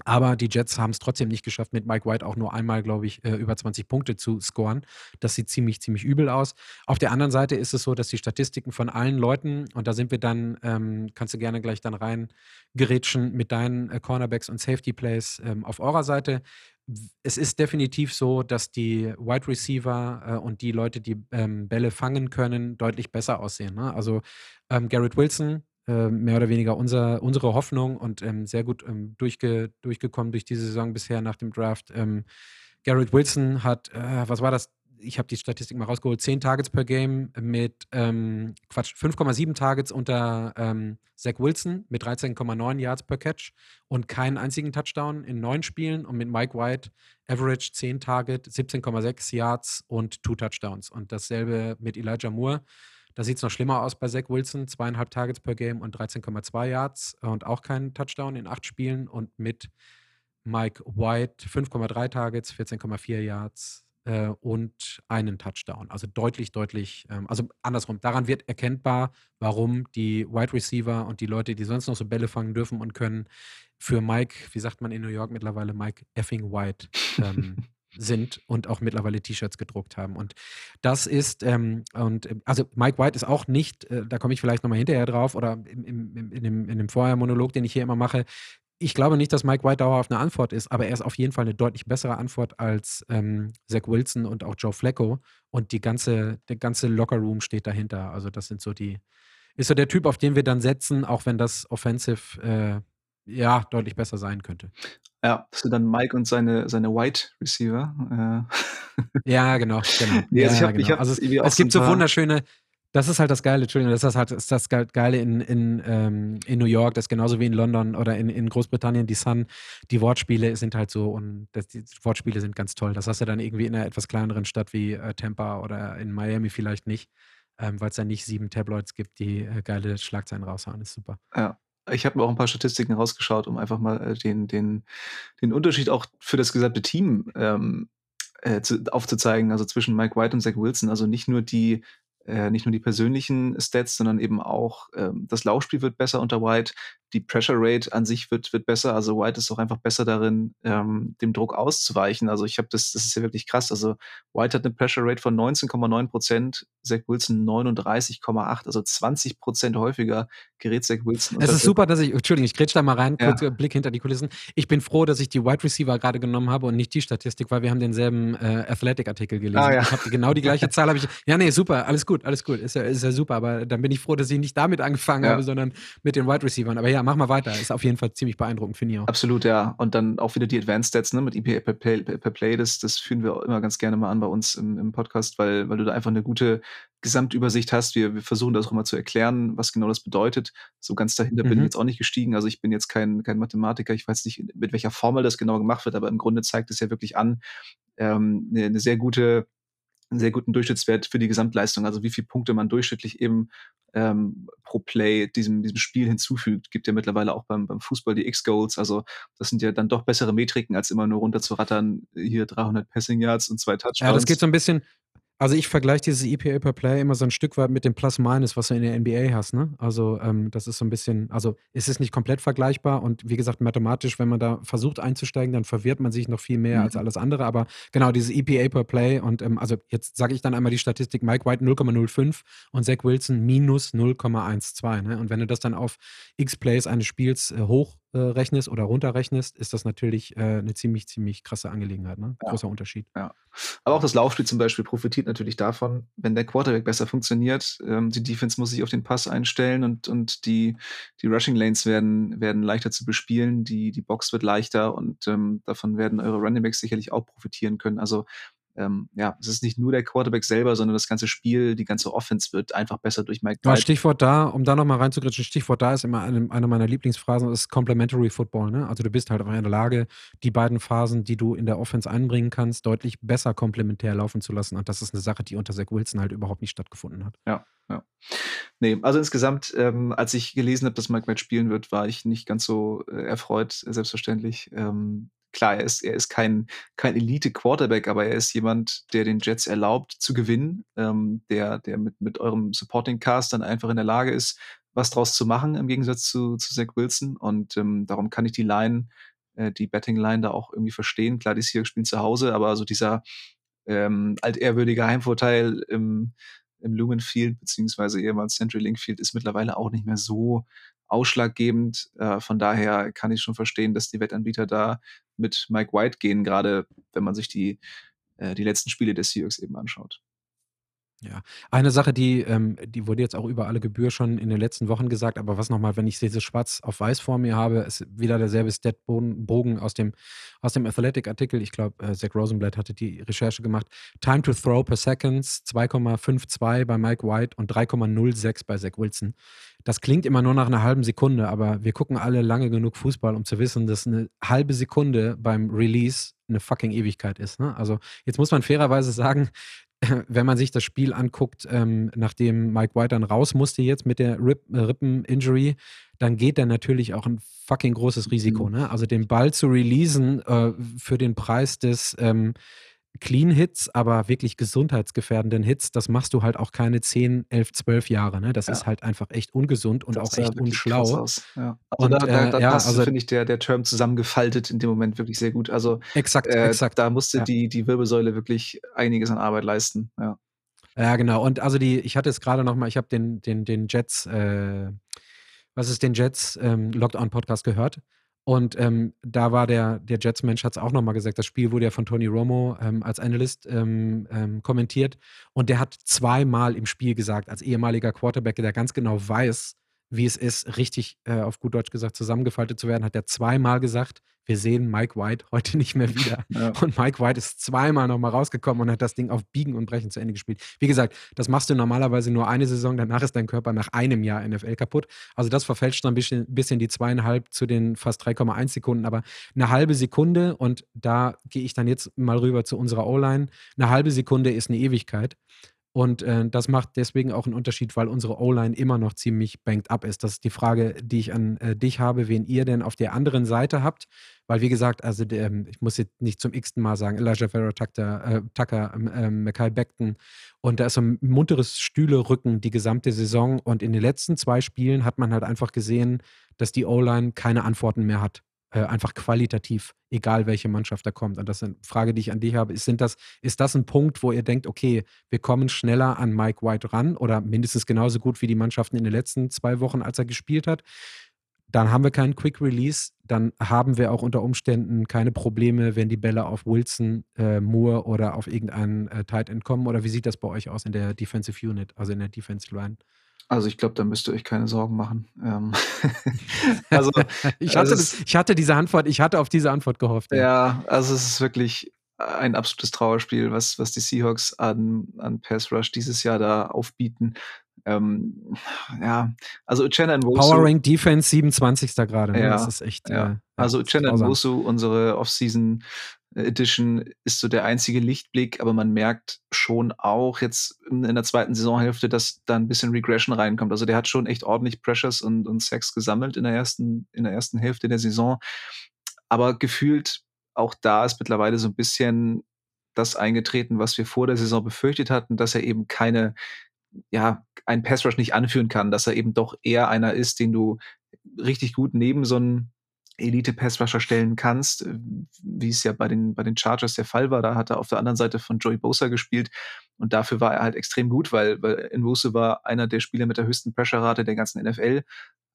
Aber die Jets haben es trotzdem nicht geschafft, mit Mike White auch nur einmal, glaube ich, äh, über 20 Punkte zu scoren. Das sieht ziemlich, ziemlich übel aus. Auf der anderen Seite ist es so, dass die Statistiken von allen Leuten, und da sind wir dann, ähm, kannst du gerne gleich dann rein gerätschen mit deinen äh, Cornerbacks und Safety Plays ähm, auf eurer Seite. Es ist definitiv so, dass die Wide Receiver äh, und die Leute, die ähm, Bälle fangen können, deutlich besser aussehen. Ne? Also ähm, Garrett Wilson, mehr oder weniger unser, unsere Hoffnung und ähm, sehr gut ähm, durchge, durchgekommen durch diese Saison bisher nach dem Draft. Ähm, Garrett Wilson hat, äh, was war das? Ich habe die Statistik mal rausgeholt, 10 Targets per Game mit, ähm, Quatsch, 5,7 Targets unter ähm, Zach Wilson mit 13,9 Yards per Catch und keinen einzigen Touchdown in neun Spielen und mit Mike White Average 10 Target, 17,6 Yards und 2 Touchdowns. Und dasselbe mit Elijah Moore. Da sieht es noch schlimmer aus bei Zach Wilson. Zweieinhalb Targets per Game und 13,2 Yards und auch kein Touchdown in acht Spielen. Und mit Mike White 5,3 Targets, 14,4 Yards äh, und einen Touchdown. Also deutlich, deutlich, ähm, also andersrum. Daran wird erkennbar, warum die Wide Receiver und die Leute, die sonst noch so Bälle fangen dürfen und können, für Mike, wie sagt man in New York mittlerweile, Mike effing White ähm, (laughs) sind und auch mittlerweile T-Shirts gedruckt haben. Und das ist, ähm, und äh, also Mike White ist auch nicht, äh, da komme ich vielleicht nochmal hinterher drauf oder im, im, in, dem, in dem Vorher-Monolog, den ich hier immer mache. Ich glaube nicht, dass Mike White dauerhaft eine Antwort ist, aber er ist auf jeden Fall eine deutlich bessere Antwort als ähm, Zach Wilson und auch Joe Flacco. Und die ganze, der ganze Locker-Room steht dahinter. Also, das sind so die, ist so der Typ, auf den wir dann setzen, auch wenn das offensive äh, ja, deutlich besser sein könnte. Ja, das sind dann Mike und seine, seine White Receiver. Äh. Ja, genau, genau. (laughs) Also ich hab, genau. Ich also es, es gibt so wunderschöne, das ist halt das Geile, Entschuldigung, das ist halt ist das Geile in, in, ähm, in New York, das ist genauso wie in London oder in, in Großbritannien, die Sun, die Wortspiele sind halt so und das, die Wortspiele sind ganz toll. Das hast du dann irgendwie in einer etwas kleineren Stadt wie äh, Tampa oder in Miami vielleicht nicht, ähm, weil es da nicht sieben Tabloids gibt, die äh, geile Schlagzeilen raushauen, ist super. Ja. Ich habe mir auch ein paar Statistiken rausgeschaut, um einfach mal äh, den, den, den Unterschied auch für das gesamte Team ähm, äh, zu, aufzuzeigen, also zwischen Mike White und Zach Wilson. Also nicht nur die äh, nicht nur die persönlichen Stats, sondern eben auch ähm, das Laufspiel wird besser unter White, die Pressure Rate an sich wird, wird besser. Also White ist auch einfach besser darin, ähm, dem Druck auszuweichen. Also ich habe das, das ist ja wirklich krass. Also White hat eine Pressure Rate von 19,9 Prozent, Zach Wilson 39,8, also 20 Prozent häufiger gerät Zach Wilson. Es ist super, dass ich, Entschuldigung, ich grätsch da mal rein, ja. kurz Blick hinter die Kulissen. Ich bin froh, dass ich die Wide Receiver gerade genommen habe und nicht die Statistik, weil wir haben denselben äh, Athletic-Artikel gelesen. Ah, ja. Ich habe genau die gleiche (laughs) Zahl. ich, ja, nee, super, alles gut, alles gut, ist ja, ist ja super. Aber dann bin ich froh, dass ich nicht damit angefangen ja. habe, sondern mit den Wide Receivers. Aber ja, mach mal weiter. Ist auf jeden Fall ziemlich beeindruckend, finde ich auch. Absolut, ja. Und dann auch wieder die Advanced Stats ne, mit EPA per Play, per Play das, das führen wir auch immer ganz gerne mal an bei uns im, im Podcast, weil, weil du da einfach eine gute Gesamtübersicht hast. Wir, wir versuchen das auch immer zu erklären, was genau das bedeutet. So ganz dahinter mhm. bin ich mhm. jetzt auch nicht gestiegen. Also ich bin jetzt kein, kein Mathematiker. Ich weiß nicht, mit welcher Formel das genau gemacht wird, aber im Grunde zeigt es ja wirklich an, ähm, eine, eine sehr gute einen sehr guten Durchschnittswert für die Gesamtleistung, also wie viele Punkte man durchschnittlich eben ähm, pro Play diesem, diesem Spiel hinzufügt. Gibt ja mittlerweile auch beim, beim Fußball die X-Goals, also das sind ja dann doch bessere Metriken, als immer nur runterzurattern, hier 300 Passing Yards und zwei Touchdowns. Ja, das geht so ein bisschen, also ich vergleiche dieses EPA per Play immer so ein Stück weit mit dem Plus-Minus, was du in der NBA hast. Ne? Also ähm, das ist so ein bisschen, also es ist nicht komplett vergleichbar und wie gesagt, mathematisch, wenn man da versucht einzusteigen, dann verwirrt man sich noch viel mehr mhm. als alles andere. Aber genau, dieses EPA per Play und ähm, also jetzt sage ich dann einmal die Statistik, Mike White 0,05 und Zach Wilson minus 0,12. Ne? Und wenn du das dann auf X-Plays eines Spiels äh, hoch äh, rechnest oder runterrechnest, ist das natürlich äh, eine ziemlich, ziemlich krasse Angelegenheit. Ne? Ja. Großer Unterschied. Ja. Aber auch das Laufspiel zum Beispiel profitiert natürlich davon, wenn der Quarterback besser funktioniert. Ähm, die Defense muss sich auf den Pass einstellen und, und die, die Rushing Lanes werden, werden leichter zu bespielen, die, die Box wird leichter und ähm, davon werden eure Running Backs sicherlich auch profitieren können. Also ähm, ja, es ist nicht nur der Quarterback selber, sondern das ganze Spiel, die ganze Offense wird einfach besser durch Mike White. Stichwort da, um da nochmal reinzugritschen, Stichwort da ist immer eine, eine meiner Lieblingsphrasen, das ist Complementary Football. Ne? Also du bist halt einfach in der Lage, die beiden Phasen, die du in der Offense einbringen kannst, deutlich besser komplementär laufen zu lassen. Und das ist eine Sache, die unter Zach Wilson halt überhaupt nicht stattgefunden hat. Ja, ja. Nee, also insgesamt, ähm, als ich gelesen habe, dass Mike White spielen wird, war ich nicht ganz so äh, erfreut, selbstverständlich. Ähm, klar, er ist, er ist kein, kein Elite-Quarterback, aber er ist jemand, der den Jets erlaubt zu gewinnen, ähm, der, der mit, mit eurem Supporting-Cast dann einfach in der Lage ist, was draus zu machen, im Gegensatz zu, zu Zach Wilson. Und ähm, darum kann ich die Line äh, die Betting-Line da auch irgendwie verstehen. Klar, die Seahawks spielen zu Hause, aber so dieser ähm, altehrwürdige Heimvorteil im, im Lumen Field, beziehungsweise ehemals Central Link Field, ist mittlerweile auch nicht mehr so ausschlaggebend. Äh, von daher kann ich schon verstehen, dass die Wettanbieter da mit Mike White gehen, gerade wenn man sich die, äh, die letzten Spiele des Seahawks eben anschaut. Ja, eine Sache, die, ähm, die wurde jetzt auch über alle Gebühr schon in den letzten Wochen gesagt, aber was nochmal, wenn ich diese schwarz auf weiß vor mir habe, ist wieder derselbe Statbogen aus dem, aus dem Athletic-Artikel. Ich glaube, äh, Zach Rosenblatt hatte die Recherche gemacht. Time to throw per seconds 2,52 bei Mike White und 3,06 bei Zach Wilson. Das klingt immer nur nach einer halben Sekunde, aber wir gucken alle lange genug Fußball, um zu wissen, dass eine halbe Sekunde beim Release eine fucking Ewigkeit ist. Ne? Also jetzt muss man fairerweise sagen, (laughs) wenn man sich das Spiel anguckt, ähm, nachdem Mike White dann raus musste jetzt mit der Rip, äh, Rippen-Injury, dann geht er natürlich auch ein fucking großes Risiko. Mhm. Ne? Also den Ball zu releasen äh, für den Preis des ähm, Clean Hits, aber wirklich gesundheitsgefährdenden Hits, das machst du halt auch keine 10, 11, 12 Jahre. Ne? Das ja. ist halt einfach echt ungesund und das auch echt unschlau. Ja. Also und, da, da, da äh, ja, also, finde ich, der, der Term zusammengefaltet in dem Moment wirklich sehr gut. Also exakt, äh, exakt. Da musste ja. die, die Wirbelsäule wirklich einiges an Arbeit leisten. Ja, ja genau. Und also die, ich hatte es gerade noch mal, ich habe den, den, den Jets, äh, was ist den Jets ähm, Locked On Podcast gehört und ähm, da war der, der Jets-Mensch, hat es auch nochmal gesagt, das Spiel wurde ja von Tony Romo ähm, als Analyst ähm, ähm, kommentiert. Und der hat zweimal im Spiel gesagt, als ehemaliger Quarterback, der ganz genau weiß, wie es ist, richtig äh, auf gut Deutsch gesagt zusammengefaltet zu werden, hat er zweimal gesagt, wir sehen Mike White (laughs) heute nicht mehr wieder. Ja. Und Mike White ist zweimal nochmal rausgekommen und hat das Ding auf Biegen und Brechen zu Ende gespielt. Wie gesagt, das machst du normalerweise nur eine Saison, danach ist dein Körper nach einem Jahr NFL kaputt. Also das verfälscht dann ein bisschen, bisschen die zweieinhalb zu den fast 3,1 Sekunden, aber eine halbe Sekunde und da gehe ich dann jetzt mal rüber zu unserer O-Line. Eine halbe Sekunde ist eine Ewigkeit. Und äh, das macht deswegen auch einen Unterschied, weil unsere O-Line immer noch ziemlich banked up ist. Das ist die Frage, die ich an äh, dich habe, wen ihr denn auf der anderen Seite habt. Weil, wie gesagt, also der, ähm, ich muss jetzt nicht zum x-ten Mal sagen, Elijah Farrow, Tucker, äh, Tucker äh, Mackay Beckton. Und da ist so ein munteres Stühlerücken die gesamte Saison. Und in den letzten zwei Spielen hat man halt einfach gesehen, dass die O-Line keine Antworten mehr hat äh, einfach qualitativ, egal welche Mannschaft da kommt. Und das ist eine Frage, die ich an dich habe. Ist, sind das, ist das ein Punkt, wo ihr denkt, okay, wir kommen schneller an Mike White ran oder mindestens genauso gut wie die Mannschaften in den letzten zwei Wochen, als er gespielt hat? Dann haben wir keinen Quick Release. Dann haben wir auch unter Umständen keine Probleme, wenn die Bälle auf Wilson, äh, Moore oder auf irgendeinen äh, Tight End kommen. Oder wie sieht das bei euch aus in der Defensive Unit, also in der Defensive Line? Also ich glaube, da müsst ihr euch keine Sorgen machen. Ähm, (laughs) also, ich, hatte also das, ich hatte diese Antwort, ich hatte auf diese Antwort gehofft. Ja, ja also es ist wirklich ein absolutes Trauerspiel, was, was die Seahawks an, an Pass Rush dieses Jahr da aufbieten. Ähm, ja, also Uchenna Nwosu. Power Rank Defense 27. gerade. Ne? Ja, das ist echt. Ja. Äh, also Uchenna Nwosu, unsere Offseason Edition ist so der einzige Lichtblick, aber man merkt schon auch jetzt in, der zweiten Saisonhälfte, dass da ein bisschen Regression reinkommt. Also der hat schon echt ordentlich Pressures und, und Sex gesammelt in der ersten, in der ersten Hälfte der Saison. Aber gefühlt auch da ist mittlerweile so ein bisschen das eingetreten, was wir vor der Saison befürchtet hatten, dass er eben keine, ja, einen Pass Rush nicht anführen kann, dass er eben doch eher einer ist, den du richtig gut neben so einem Elite-Passrusher stellen kannst, äh, wie es ja bei den, bei den Chargers der Fall war. Da hat er auf der anderen Seite von Joey Bosa gespielt und dafür war er halt extrem gut, weil, weil Nwuse war einer der Spieler mit der höchsten Pressure-Rate der ganzen NFL,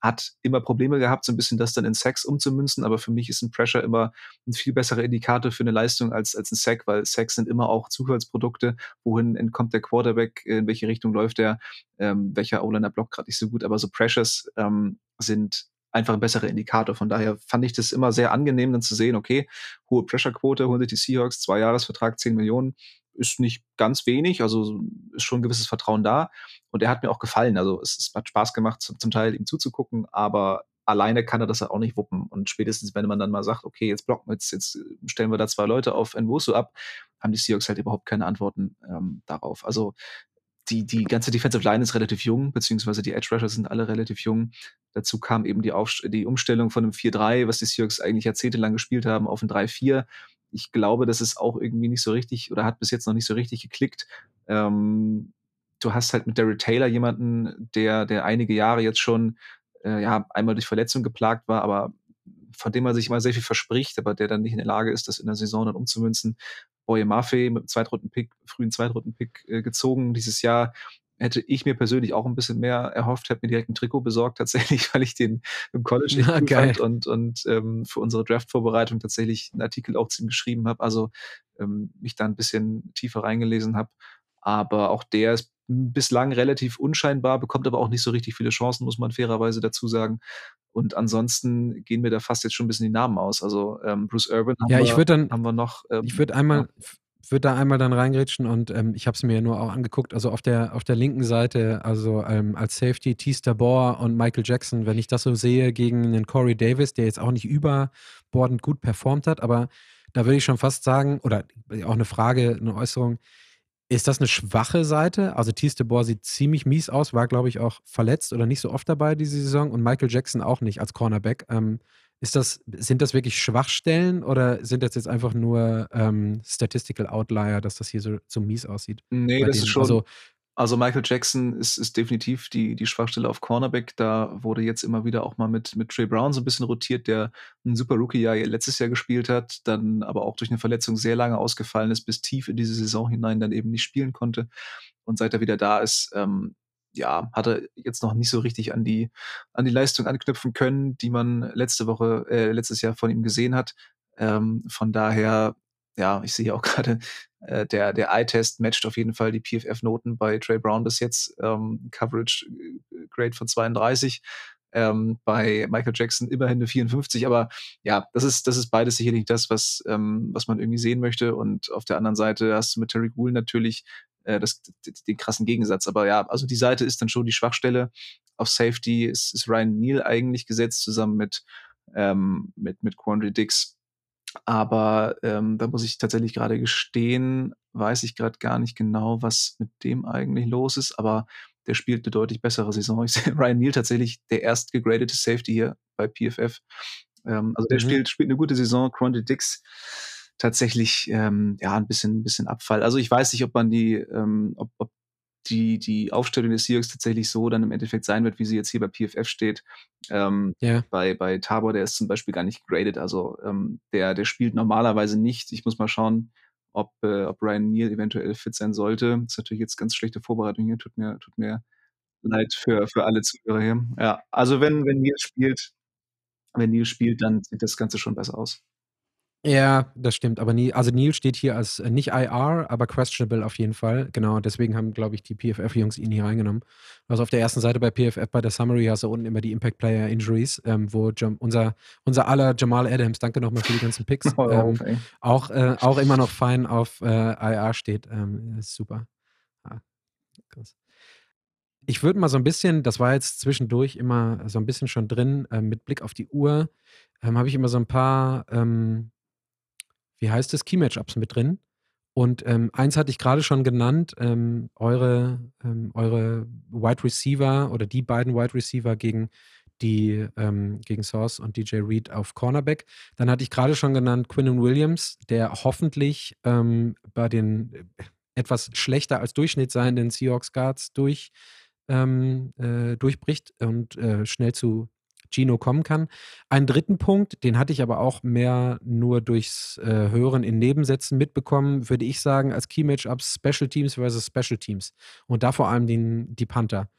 hat immer Probleme gehabt, so ein bisschen das dann in Sacks umzumünzen, aber für mich ist ein Pressure immer ein viel besserer Indikator für eine Leistung als, als ein Sack, weil Sacks sind immer auch Zufallsprodukte, wohin entkommt der Quarterback, in welche Richtung läuft er, ähm, welcher O-Liner blockt gerade nicht so gut, aber so Pressures ähm, sind einfach ein besserer Indikator. Von daher fand ich das immer sehr angenehm, dann zu sehen, okay, hohe Pressure-Quote, holen sich die Seahawks, zwei Jahresvertrag, 10 Millionen, ist nicht ganz wenig, also ist schon ein gewisses Vertrauen da. Und er hat mir auch gefallen. Also es, es hat Spaß gemacht, zum, zum Teil ihm zuzugucken, aber alleine kann er das halt auch nicht wuppen. Und spätestens, wenn man dann mal sagt, okay, jetzt blocken, jetzt, jetzt stellen wir da zwei Leute auf Nwosu ab, haben die Seahawks halt überhaupt keine Antworten ähm, darauf. Also die, die ganze Defensive Line ist relativ jung, beziehungsweise die Edge Rushers sind alle relativ jung. Dazu kam eben die, Auf die Umstellung von einem 4-3, was die Seahawks eigentlich jahrzehntelang gespielt haben, auf ein 3-4. Ich glaube, das ist auch irgendwie nicht so richtig oder hat bis jetzt noch nicht so richtig geklickt. Ähm, du hast halt mit Daryl Taylor jemanden, der, der einige Jahre jetzt schon äh, ja, einmal durch Verletzung geplagt war, aber von dem man sich immer sehr viel verspricht, aber der dann nicht in der Lage ist, das in der Saison dann umzumünzen. Boye Maffei mit einem Zweitrunden-Pick, frühen Zweitrunden-Pick äh, gezogen dieses Jahr. Hätte ich mir persönlich auch ein bisschen mehr erhofft, hätte mir direkt ein Trikot besorgt, (laughs) tatsächlich, weil ich den im College nicht gut fand und, und ähm, für unsere Draft-Vorbereitung tatsächlich einen Artikel auch zu ihm geschrieben habe, also ähm, mich da ein bisschen tiefer reingelesen habe. Aber auch der ist bislang relativ unscheinbar, bekommt aber auch nicht so richtig viele Chancen, muss man fairerweise dazu sagen. Und ansonsten gehen mir da fast jetzt schon ein bisschen die Namen aus. Also ähm, Bruce Urban haben, ja, ich wir, dann, haben wir noch. Ähm, ich würde einmal, ja. würde da einmal dann reingrätschen und ähm, ich habe es mir nur auch angeguckt. Also auf der, auf der linken Seite, also ähm, als Safety Teaster Bohr und Michael Jackson, wenn ich das so sehe gegen einen Corey Davis, der jetzt auch nicht überbordend gut performt hat, aber da würde ich schon fast sagen, oder auch eine Frage, eine Äußerung, ist das eine schwache Seite? Also Thies de Boer sieht ziemlich mies aus, war, glaube ich, auch verletzt oder nicht so oft dabei diese Saison und Michael Jackson auch nicht als Cornerback. Ähm, ist das, sind das wirklich Schwachstellen oder sind das jetzt einfach nur ähm, Statistical Outlier, dass das hier so, so mies aussieht? Nee, das denen? ist schon. Also, also Michael Jackson ist, ist definitiv die, die Schwachstelle auf Cornerback. Da wurde jetzt immer wieder auch mal mit, mit Trey Brown so ein bisschen rotiert, der ein super Rookie-Jahr letztes Jahr gespielt hat, dann aber auch durch eine Verletzung sehr lange ausgefallen ist, bis tief in diese Saison hinein dann eben nicht spielen konnte. Und seit er wieder da ist, ähm, ja, hat er jetzt noch nicht so richtig an die, an die Leistung anknüpfen können, die man letzte Woche, äh, letztes Jahr von ihm gesehen hat. Ähm, von daher ja, ich sehe auch (laughs) gerade, äh, der, der Eye-Test matcht auf jeden Fall die PFF-Noten bei Trey Brown bis jetzt. Ähm, Coverage äh, Grade von 32. Ähm, bei Michael Jackson immerhin eine 54, aber ja, das ist, das ist beides sicherlich das, was, ähm, was man irgendwie sehen möchte. Und auf der anderen Seite hast du mit Terry Gould natürlich äh, das, den krassen Gegensatz. Aber ja, also die Seite ist dann schon die Schwachstelle. Auf Safety ist, ist Ryan Neal eigentlich gesetzt, zusammen mit, ähm, mit, mit Quandry Dix aber ähm, da muss ich tatsächlich gerade gestehen, weiß ich gerade gar nicht genau, was mit dem eigentlich los ist, aber der spielt eine deutlich bessere Saison. Ich sehe (laughs) Ryan Neal tatsächlich der erst gegradete Safety hier bei PFF. Ähm, also der mhm. spielt, spielt eine gute Saison. Quanti Dix tatsächlich ähm, ja ein bisschen, ein bisschen Abfall. Also ich weiß nicht, ob man die, ähm, ob, ob die, die Aufstellung des Seahawks tatsächlich so dann im Endeffekt sein wird, wie sie jetzt hier bei PFF steht. Ähm, yeah. bei, bei Tabor, der ist zum Beispiel gar nicht graded, also ähm, der, der spielt normalerweise nicht. Ich muss mal schauen, ob, äh, ob Ryan Neal eventuell fit sein sollte. Das ist natürlich jetzt ganz schlechte Vorbereitung hier, tut mir, tut mir leid für, für alle Zuhörer hier. Ja, also wenn, wenn Neal spielt, wenn Neal spielt, dann sieht das Ganze schon besser aus. Ja, das stimmt. Aber nie, also Neil steht hier als äh, nicht IR, aber questionable auf jeden Fall. Genau, deswegen haben, glaube ich, die PFF-Jungs ihn hier reingenommen. Also auf der ersten Seite bei PFF, bei der Summary hast du unten immer die Impact Player Injuries, ähm, wo Jam, unser, unser aller Jamal Adams, danke nochmal für die ganzen Picks, (laughs) ähm, auch, äh, auch immer noch fein auf äh, IR steht. Ähm, ist super. Ah, krass. Ich würde mal so ein bisschen, das war jetzt zwischendurch immer so ein bisschen schon drin, äh, mit Blick auf die Uhr, ähm, habe ich immer so ein paar ähm, wie heißt es, Key-Matchups mit drin. Und ähm, eins hatte ich gerade schon genannt, ähm, eure, ähm, eure Wide Receiver oder die beiden Wide Receiver gegen die ähm, gegen Source und DJ Reed auf Cornerback. Dann hatte ich gerade schon genannt Quinnen Williams, der hoffentlich ähm, bei den äh, etwas schlechter als Durchschnitt seienden Seahawks Guards durch, ähm, äh, durchbricht und äh, schnell zu Gino kommen kann. Einen dritten Punkt, den hatte ich aber auch mehr nur durchs äh, Hören in Nebensätzen mitbekommen, würde ich sagen, als Key Matchups Special Teams versus Special Teams. Und da vor allem den, die Panther.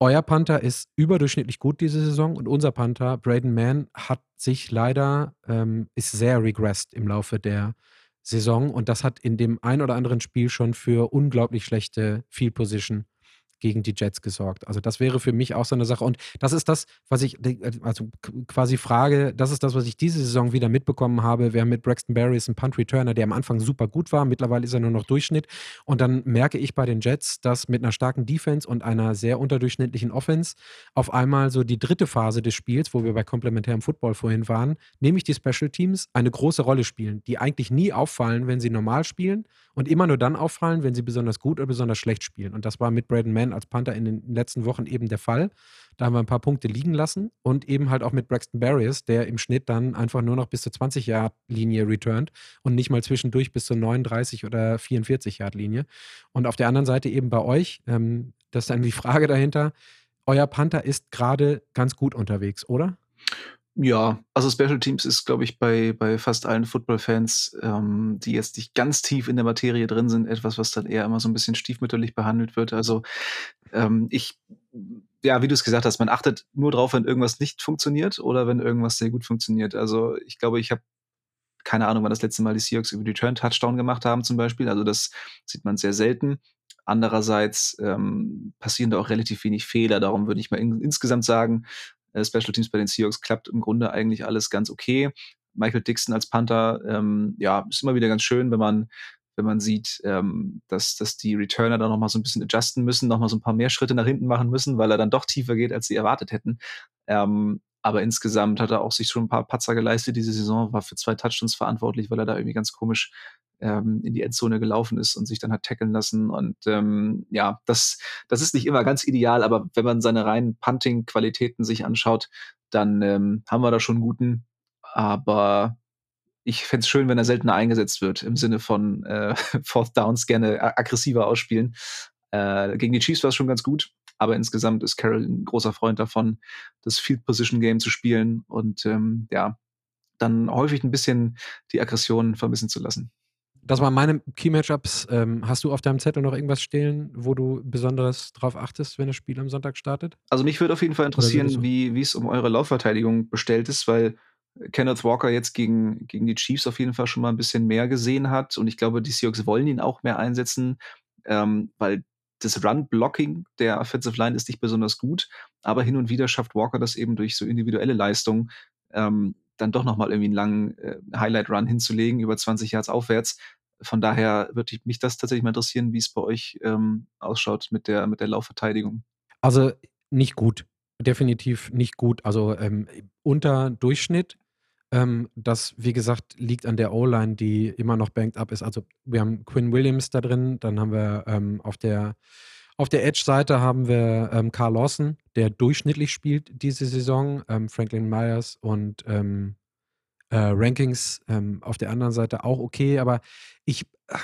Euer Panther ist überdurchschnittlich gut diese Saison und unser Panther, Braden Mann, hat sich leider, ähm, ist sehr regressed im Laufe der Saison und das hat in dem ein oder anderen Spiel schon für unglaublich schlechte Field Position gegen die Jets gesorgt. Also das wäre für mich auch so eine Sache. Und das ist das, was ich, also quasi frage, das ist das, was ich diese Saison wieder mitbekommen habe. Wir haben mit Braxton Barrys einen Punt-Returner, der am Anfang super gut war. Mittlerweile ist er nur noch Durchschnitt. Und dann merke ich bei den Jets, dass mit einer starken Defense und einer sehr unterdurchschnittlichen Offense auf einmal so die dritte Phase des Spiels, wo wir bei komplementärem Football vorhin waren, nämlich die Special Teams, eine große Rolle spielen, die eigentlich nie auffallen, wenn sie normal spielen und immer nur dann auffallen, wenn sie besonders gut oder besonders schlecht spielen. Und das war mit Braden Mann als Panther in den letzten Wochen eben der Fall. Da haben wir ein paar Punkte liegen lassen und eben halt auch mit Braxton Barriers, der im Schnitt dann einfach nur noch bis zur 20-Yard-Linie returnt und nicht mal zwischendurch bis zur 39 oder 44-Yard-Linie. Und auf der anderen Seite eben bei euch, ähm, das ist dann die Frage dahinter, euer Panther ist gerade ganz gut unterwegs, oder? Ja, also Special Teams ist, glaube ich, bei, bei fast allen Football-Fans, ähm, die jetzt nicht ganz tief in der Materie drin sind, etwas, was dann eher immer so ein bisschen stiefmütterlich behandelt wird. Also ähm, ich, ja, wie du es gesagt hast, man achtet nur drauf, wenn irgendwas nicht funktioniert oder wenn irgendwas sehr gut funktioniert. Also ich glaube, ich habe keine Ahnung, wann das letzte Mal die Seahawks über Return Touchdown gemacht haben zum Beispiel. Also das sieht man sehr selten. Andererseits ähm, passieren da auch relativ wenig Fehler. Darum würde ich mal in, insgesamt sagen, äh, Special Teams bei den Seahawks klappt im Grunde eigentlich alles ganz okay. Michael Dixon als Panther, ähm, ja, ist immer wieder ganz schön, wenn man, wenn man sieht, ähm, dass, dass die Returner da nochmal so ein bisschen adjusten müssen, nochmal so ein paar mehr Schritte nach hinten machen müssen, weil er dann doch tiefer geht, als sie erwartet hätten. Ähm, aber insgesamt hat er auch sich schon ein paar Patzer geleistet diese Saison, war für zwei Touchdowns verantwortlich, weil er da irgendwie ganz komisch ähm, in die Endzone gelaufen ist und sich dann hat tackeln lassen. Und ähm, ja, das, das ist nicht immer ganz ideal, aber wenn man seine reinen Punting-Qualitäten sich anschaut, dann ähm, haben wir da schon einen guten. Aber ich fände es schön, wenn er seltener eingesetzt wird, im Sinne von äh, (laughs) Fourth Downs gerne aggressiver ausspielen. Äh, gegen die Chiefs war es schon ganz gut, aber insgesamt ist Carroll ein großer Freund davon, das Field Position Game zu spielen und ähm, ja, dann häufig ein bisschen die Aggression vermissen zu lassen. Das waren meine Key-Matchups. Ähm, hast du auf deinem Zettel noch irgendwas stehen, wo du besonders drauf achtest, wenn das Spiel am Sonntag startet? Also mich würde auf jeden Fall interessieren, wie es um eure Laufverteidigung bestellt ist, weil Kenneth Walker jetzt gegen, gegen die Chiefs auf jeden Fall schon mal ein bisschen mehr gesehen hat. Und ich glaube, die Seahawks wollen ihn auch mehr einsetzen, ähm, weil das Run-Blocking der Offensive Line ist nicht besonders gut. Aber hin und wieder schafft Walker das eben durch so individuelle Leistungen, ähm, dann doch nochmal irgendwie einen langen äh, Highlight-Run hinzulegen, über 20 Yards aufwärts. Von daher würde mich das tatsächlich mal interessieren, wie es bei euch ähm, ausschaut mit der, mit der Laufverteidigung. Also nicht gut. Definitiv nicht gut. Also ähm, unter Durchschnitt. Ähm, das, wie gesagt, liegt an der O-Line, die immer noch banked up ist. Also wir haben Quinn Williams da drin, dann haben wir ähm, auf der auf der Edge-Seite haben wir ähm, Carl Lawson, der durchschnittlich spielt diese Saison, ähm, Franklin Myers und ähm, äh, Rankings ähm, auf der anderen Seite auch okay, aber ich, äh,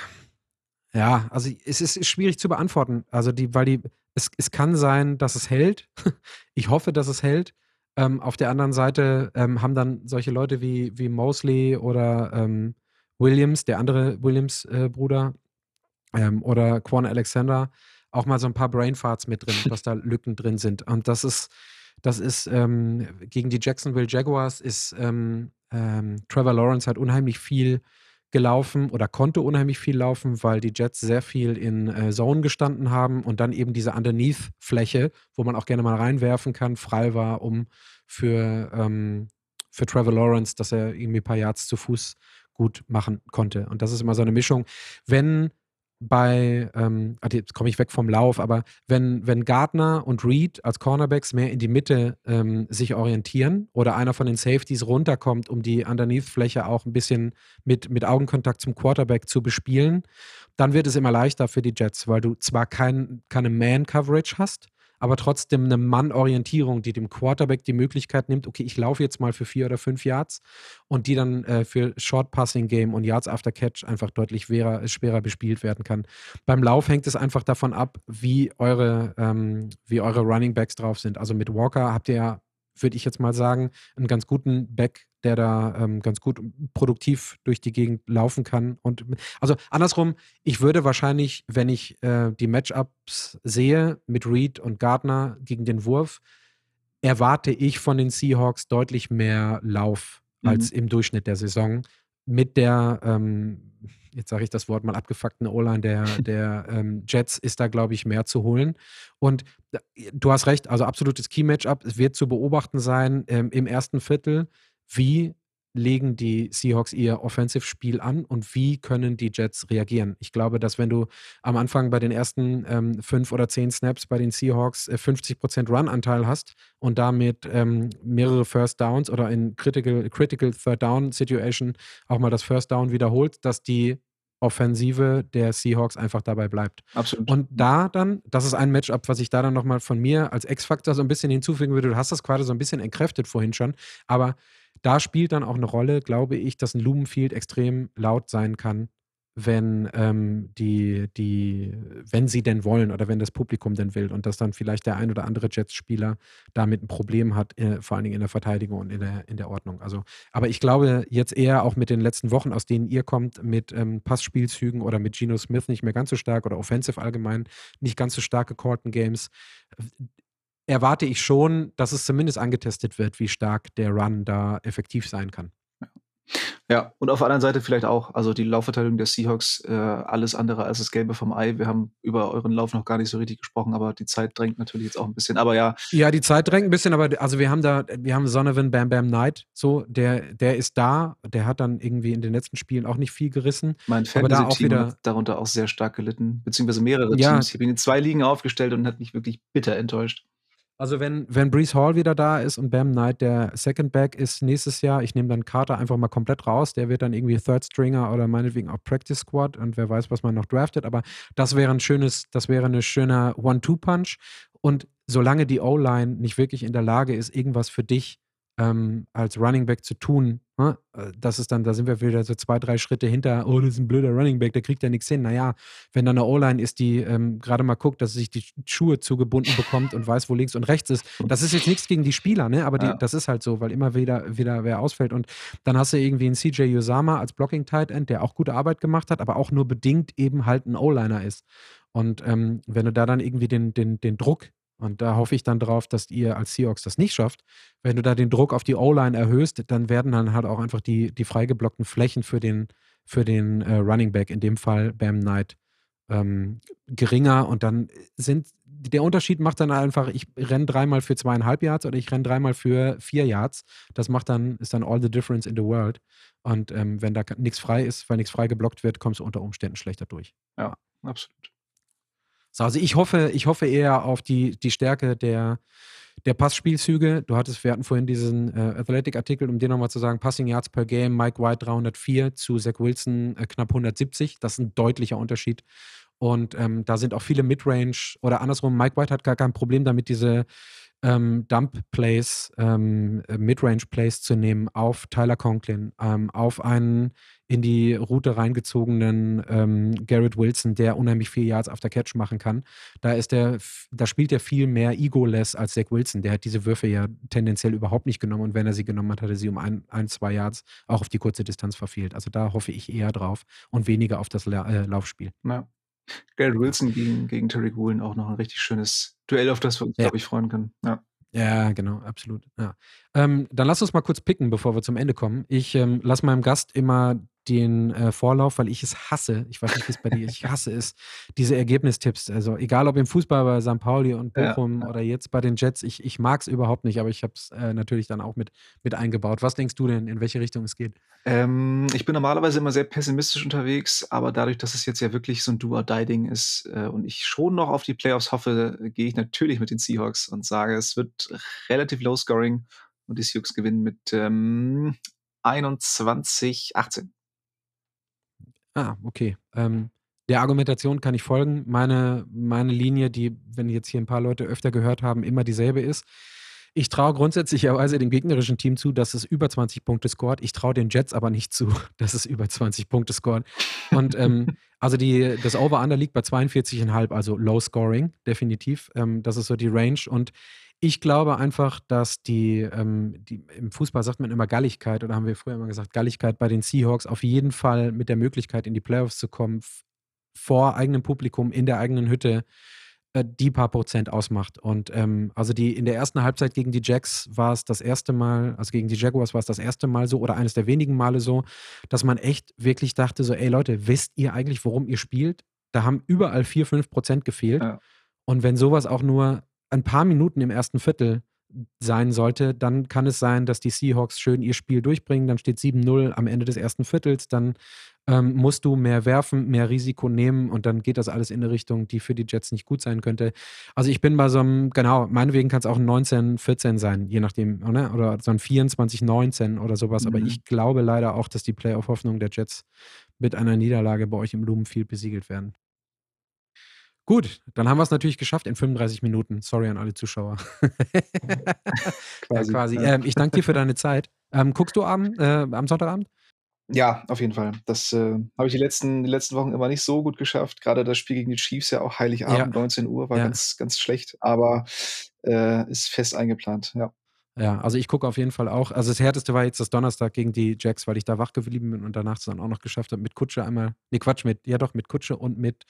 ja, also es ist schwierig zu beantworten. Also die, weil die, es, es kann sein, dass es hält. (laughs) ich hoffe, dass es hält. Ähm, auf der anderen Seite ähm, haben dann solche Leute wie, wie Mosley oder ähm, Williams, der andere Williams-Bruder, äh, ähm, oder Quan Alexander, auch mal so ein paar Brainfarts mit drin, dass da (laughs) Lücken drin sind. Und das ist, das ist ähm, gegen die Jacksonville Jaguars ist ähm, ähm, Trevor Lawrence hat unheimlich viel gelaufen oder konnte unheimlich viel laufen, weil die Jets sehr viel in äh, Zone gestanden haben und dann eben diese Underneath-Fläche, wo man auch gerne mal reinwerfen kann, frei war, um für, ähm, für Trevor Lawrence, dass er irgendwie ein paar Yards zu Fuß gut machen konnte. Und das ist immer so eine Mischung. Wenn bei, ähm, ah, jetzt komme ich weg vom Lauf, aber wenn, wenn Gardner und Reed als Cornerbacks mehr in die Mitte ähm, sich orientieren oder einer von den Safeties runterkommt, um die Underneath-Fläche auch ein bisschen mit, mit Augenkontakt zum Quarterback zu bespielen, dann wird es immer leichter für die Jets, weil du zwar kein, keine Man-Coverage hast, aber trotzdem eine Mann-Orientierung, die dem Quarterback die Möglichkeit nimmt, okay, ich laufe jetzt mal für vier oder fünf Yards und die dann äh, für Short-Passing-Game und Yards after Catch einfach deutlich schwerer, schwerer bespielt werden kann. Beim Lauf hängt es einfach davon ab, wie eure, ähm, wie eure Running Backs drauf sind. Also mit Walker habt ihr ja würde ich jetzt mal sagen, einen ganz guten Back, der da ähm, ganz gut produktiv durch die Gegend laufen kann. Und also andersrum, ich würde wahrscheinlich, wenn ich äh, die Matchups sehe mit Reed und Gardner gegen den Wurf, erwarte ich von den Seahawks deutlich mehr Lauf mhm. als im Durchschnitt der Saison. Mit der ähm, jetzt sage ich das Wort mal abgefuckten O-Line der, der ähm, Jets ist da, glaube ich, mehr zu holen. Und du hast recht, also absolutes Key-Matchup. Es wird zu beobachten sein ähm, im ersten Viertel, wie legen die Seahawks ihr Offensive-Spiel an und wie können die Jets reagieren? Ich glaube, dass wenn du am Anfang bei den ersten ähm, fünf oder zehn Snaps bei den Seahawks äh, 50% Run-Anteil hast und damit ähm, mehrere First Downs oder in Critical, Critical Third Down Situation auch mal das First Down wiederholt, dass die Offensive der Seahawks einfach dabei bleibt. Absolut. Und da dann, das ist ein Matchup, was ich da dann nochmal von mir als X-Faktor so ein bisschen hinzufügen würde. Du hast das gerade so ein bisschen entkräftet vorhin schon, aber da spielt dann auch eine Rolle, glaube ich, dass ein Lumenfield extrem laut sein kann. wenn ähm, die, die, wenn sie denn wollen oder wenn das Publikum denn will und dass dann vielleicht der ein oder andere Jets-Spieler damit ein Problem hat, äh, vor allen Dingen in der Verteidigung und in der, in der Ordnung. Also, aber ich glaube jetzt eher auch mit den letzten Wochen, aus denen ihr kommt, mit ähm, Passspielzügen oder mit Geno Smith nicht mehr ganz so stark oder Offensive allgemein nicht ganz so stark gecallten Games, erwarte ich schon, dass es zumindest angetestet wird, wie stark der Run da effektiv sein kann. Ja, und auf der anderen Seite vielleicht auch, also die Laufverteilung der Seahawks, äh, alles andere als das Gelbe vom Ei. Wir haben über euren Lauf noch gar nicht so richtig gesprochen, aber die Zeit drängt natürlich jetzt auch ein bisschen. Aber ja. Ja, die Zeit drängt ein bisschen, aber also wir haben da, wir haben Sonovan Bam Bam Knight, so, der, der ist da, der hat dann irgendwie in den letzten Spielen auch nicht viel gerissen. Mein Fantasy-Team da hat darunter auch sehr stark gelitten, beziehungsweise mehrere ja. Teams. Ich ihn in zwei Ligen aufgestellt und hat mich wirklich bitter enttäuscht. Also wenn, wenn Brees Hall wieder da ist und Bam Knight der Second Back ist nächstes Jahr, ich nehme dann Carter einfach mal komplett raus, der wird dann irgendwie Third Stringer oder meinetwegen auch Practice Squad und wer weiß, was man noch draftet, aber das wäre ein schönes, das wäre eine schöner One-Two-Punch. Und solange die O-Line nicht wirklich in der Lage ist, irgendwas für dich ähm, als Running Back zu tun, ne? Äh, das ist dann, da sind wir wieder so zwei, drei Schritte hinter, oh, das ist ein blöder Running Back, der kriegt ja nichts hin. Naja, wenn da eine O-Line ist, die ähm, gerade mal guckt, dass sie sich die Schuhe zugebunden bekommt und weiß, wo links und rechts ist, das ist jetzt nichts gegen die Spieler, ne? aber die, ja. das ist halt so, weil immer wieder, wieder wer ausfällt. Und dann hast du irgendwie einen CJ Usama als Blocking Tight End, der auch gute Arbeit gemacht hat, aber auch nur bedingt eben halt ein O-Liner ist. Und ähm, wenn du da dann irgendwie den, den, den Druck und da hoffe ich dann drauf, dass ihr als Seahawks das nicht schafft. Wenn du da den Druck auf die O-Line erhöhst, dann werden dann halt auch einfach die, die freigeblockten Flächen für den, für den äh, Running Back, in dem Fall Bam Knight, ähm, geringer. Und dann sind, der Unterschied macht dann einfach, ich renne dreimal für zweieinhalb Yards oder ich renne dreimal für vier Yards. Das macht dann, ist dann all the difference in the world. Und ähm, wenn da nichts frei ist, weil nichts frei geblockt wird, kommst du unter Umständen schlechter durch. Ja, absolut. So, also ich hoffe, ich hoffe eher auf die, die Stärke der, der Passspielzüge. Du hattest, wir hatten vorhin diesen äh, Athletic-Artikel, um dir nochmal zu sagen, Passing Yards per Game, Mike White 304 zu Zach Wilson äh, knapp 170. Das ist ein deutlicher Unterschied. Und ähm, da sind auch viele Midrange oder andersrum, Mike White hat gar kein Problem damit, diese ähm, Dump-Plays, ähm, Midrange-Plays zu nehmen auf Tyler Conklin, ähm, auf einen in die Route reingezogenen ähm, Garrett Wilson, der unheimlich viel Yards auf der Catch machen kann. Da ist der, da spielt er viel mehr Ego-less als Zach Wilson. Der hat diese Würfe ja tendenziell überhaupt nicht genommen und wenn er sie genommen hat, hat er sie um ein, ein zwei Yards auch auf die kurze Distanz verfehlt. Also da hoffe ich eher drauf und weniger auf das La äh, Laufspiel. Ja. Garrett Wilson gegen, gegen Terry Woolen auch noch ein richtig schönes Duell, auf das wir uns, ja. glaube ich, freuen können. Ja. Ja, genau, absolut. Ja. Ähm, dann lass uns mal kurz picken, bevor wir zum Ende kommen. Ich ähm, lasse meinem Gast immer den äh, Vorlauf, weil ich es hasse. Ich weiß nicht, wie es bei dir ist. Ich (laughs) hasse es, diese Ergebnistipps. Also egal ob im Fußball bei St. Pauli und Bochum ja. oder jetzt bei den Jets, ich, ich mag es überhaupt nicht, aber ich habe es äh, natürlich dann auch mit, mit eingebaut. Was denkst du denn, in welche Richtung es geht? Ähm, ich bin normalerweise immer sehr pessimistisch unterwegs, aber dadurch, dass es jetzt ja wirklich so ein Do-or-Die-Ding ist äh, und ich schon noch auf die Playoffs hoffe, gehe ich natürlich mit den Seahawks und sage, es wird relativ low-scoring und die Seahawks gewinnen mit ähm, 21, 18. Ah, okay. Ähm, der Argumentation kann ich folgen. Meine, meine Linie, die, wenn jetzt hier ein paar Leute öfter gehört haben, immer dieselbe ist. Ich traue grundsätzlicherweise dem gegnerischen Team zu, dass es über 20 Punkte scoret. Ich traue den Jets aber nicht zu, (laughs) dass es über 20 Punkte scoret. Und (laughs) ähm, also die, das Over-Under liegt bei 42,5, also Low Scoring, definitiv. Ähm, das ist so die Range. Und ich glaube einfach, dass die, ähm, die, im Fußball sagt man immer Galligkeit oder haben wir früher immer gesagt, Galligkeit bei den Seahawks auf jeden Fall mit der Möglichkeit in die Playoffs zu kommen, vor eigenem Publikum in der eigenen Hütte äh, die paar Prozent ausmacht. Und ähm, also die in der ersten Halbzeit gegen die Jacks war es das erste Mal, also gegen die Jaguars war es das erste Mal so oder eines der wenigen Male so, dass man echt wirklich dachte: so, ey Leute, wisst ihr eigentlich, worum ihr spielt? Da haben überall 4, 5 Prozent gefehlt. Ja. Und wenn sowas auch nur ein paar Minuten im ersten Viertel sein sollte, dann kann es sein, dass die Seahawks schön ihr Spiel durchbringen. Dann steht 7-0 am Ende des ersten Viertels. Dann ähm, musst du mehr werfen, mehr Risiko nehmen und dann geht das alles in eine Richtung, die für die Jets nicht gut sein könnte. Also ich bin bei so einem, genau, meinetwegen kann es auch ein 19-14 sein, je nachdem, oder, oder so ein 24-19 oder sowas. Mhm. Aber ich glaube leider auch, dass die Playoff-Hoffnungen der Jets mit einer Niederlage bei euch im Blumenfield besiegelt werden. Gut, dann haben wir es natürlich geschafft in 35 Minuten. Sorry an alle Zuschauer. (laughs) quasi. Ja, quasi. Ähm, ich danke dir für deine Zeit. Ähm, guckst du am, äh, am Sonntagabend? Ja, auf jeden Fall. Das äh, habe ich die letzten, die letzten Wochen immer nicht so gut geschafft. Gerade das Spiel gegen die Chiefs ja auch Heiligabend, ja. 19 Uhr, war ja. ganz, ganz schlecht, aber äh, ist fest eingeplant, ja. Ja, also ich gucke auf jeden Fall auch. Also das härteste war jetzt das Donnerstag gegen die Jacks, weil ich da wach geblieben bin und danach es dann auch noch geschafft habe, mit Kutsche einmal, nee Quatsch, mit, ja doch, mit Kutsche und mit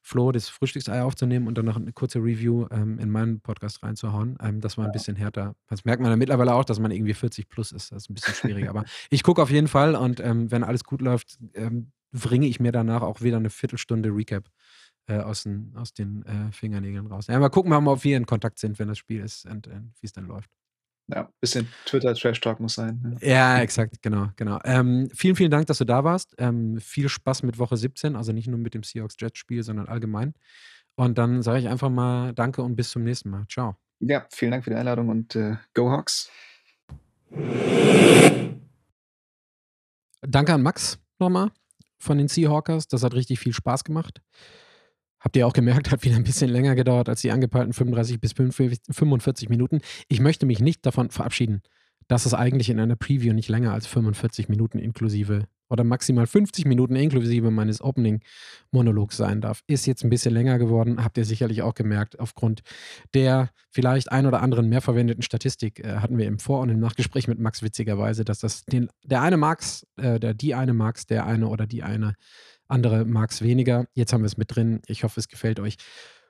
Flo das Frühstücksei aufzunehmen und dann noch eine kurze Review ähm, in meinen Podcast reinzuhauen. Ähm, das war ein bisschen härter. Das merkt man ja mittlerweile auch, dass man irgendwie 40 plus ist. Das ist ein bisschen schwieriger. Aber (laughs) ich gucke auf jeden Fall und ähm, wenn alles gut läuft, ähm, bringe ich mir danach auch wieder eine Viertelstunde Recap äh, aus den, aus den äh, Fingernägeln raus. Ja, mal gucken wir mal, ob wir in Kontakt sind, wenn das Spiel ist und äh, wie es dann läuft. Ja, bisschen Twitter-Trash-Talk muss sein. Ja, ja exakt, genau, genau. Ähm, vielen, vielen Dank, dass du da warst. Ähm, viel Spaß mit Woche 17, also nicht nur mit dem Seahawks-Jets-Spiel, sondern allgemein. Und dann sage ich einfach mal Danke und bis zum nächsten Mal. Ciao. Ja, vielen Dank für die Einladung und äh, Go Hawks. Danke an Max nochmal von den Seahawkers. Das hat richtig viel Spaß gemacht. Habt ihr auch gemerkt, hat wieder ein bisschen länger gedauert als die angepeilten 35 bis 45 Minuten. Ich möchte mich nicht davon verabschieden, dass es eigentlich in einer Preview nicht länger als 45 Minuten inklusive oder maximal 50 Minuten inklusive meines Opening-Monologs sein darf. Ist jetzt ein bisschen länger geworden, habt ihr sicherlich auch gemerkt, aufgrund der vielleicht ein oder anderen mehr verwendeten Statistik äh, hatten wir im Vor- und im Nachgespräch mit Max witzigerweise, dass das den, der eine Max, äh, der die eine Max, der eine oder die eine andere mag es weniger. Jetzt haben wir es mit drin. Ich hoffe, es gefällt euch.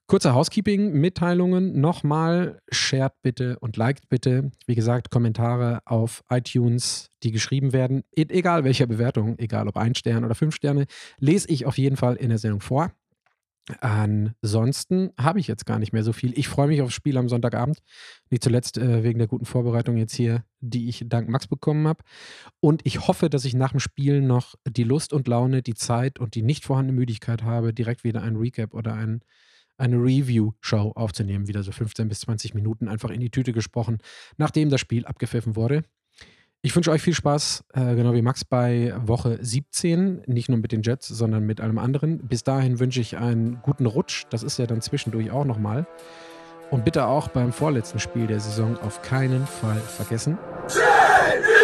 Kurze Housekeeping-Mitteilungen nochmal. Shared bitte und liked bitte. Wie gesagt, Kommentare auf iTunes, die geschrieben werden, egal welcher Bewertung, egal ob ein Stern oder fünf Sterne, lese ich auf jeden Fall in der Sendung vor. Ansonsten habe ich jetzt gar nicht mehr so viel. Ich freue mich aufs Spiel am Sonntagabend. Nicht zuletzt äh, wegen der guten Vorbereitung jetzt hier, die ich dank Max bekommen habe. Und ich hoffe, dass ich nach dem Spiel noch die Lust und Laune, die Zeit und die nicht vorhandene Müdigkeit habe, direkt wieder ein Recap oder ein, eine Review-Show aufzunehmen. Wieder so 15 bis 20 Minuten einfach in die Tüte gesprochen, nachdem das Spiel abgepfiffen wurde. Ich wünsche euch viel Spaß, äh, genau wie Max bei Woche 17, nicht nur mit den Jets, sondern mit allem anderen. Bis dahin wünsche ich einen guten Rutsch, das ist ja dann zwischendurch auch nochmal. Und bitte auch beim vorletzten Spiel der Saison auf keinen Fall vergessen. Jets!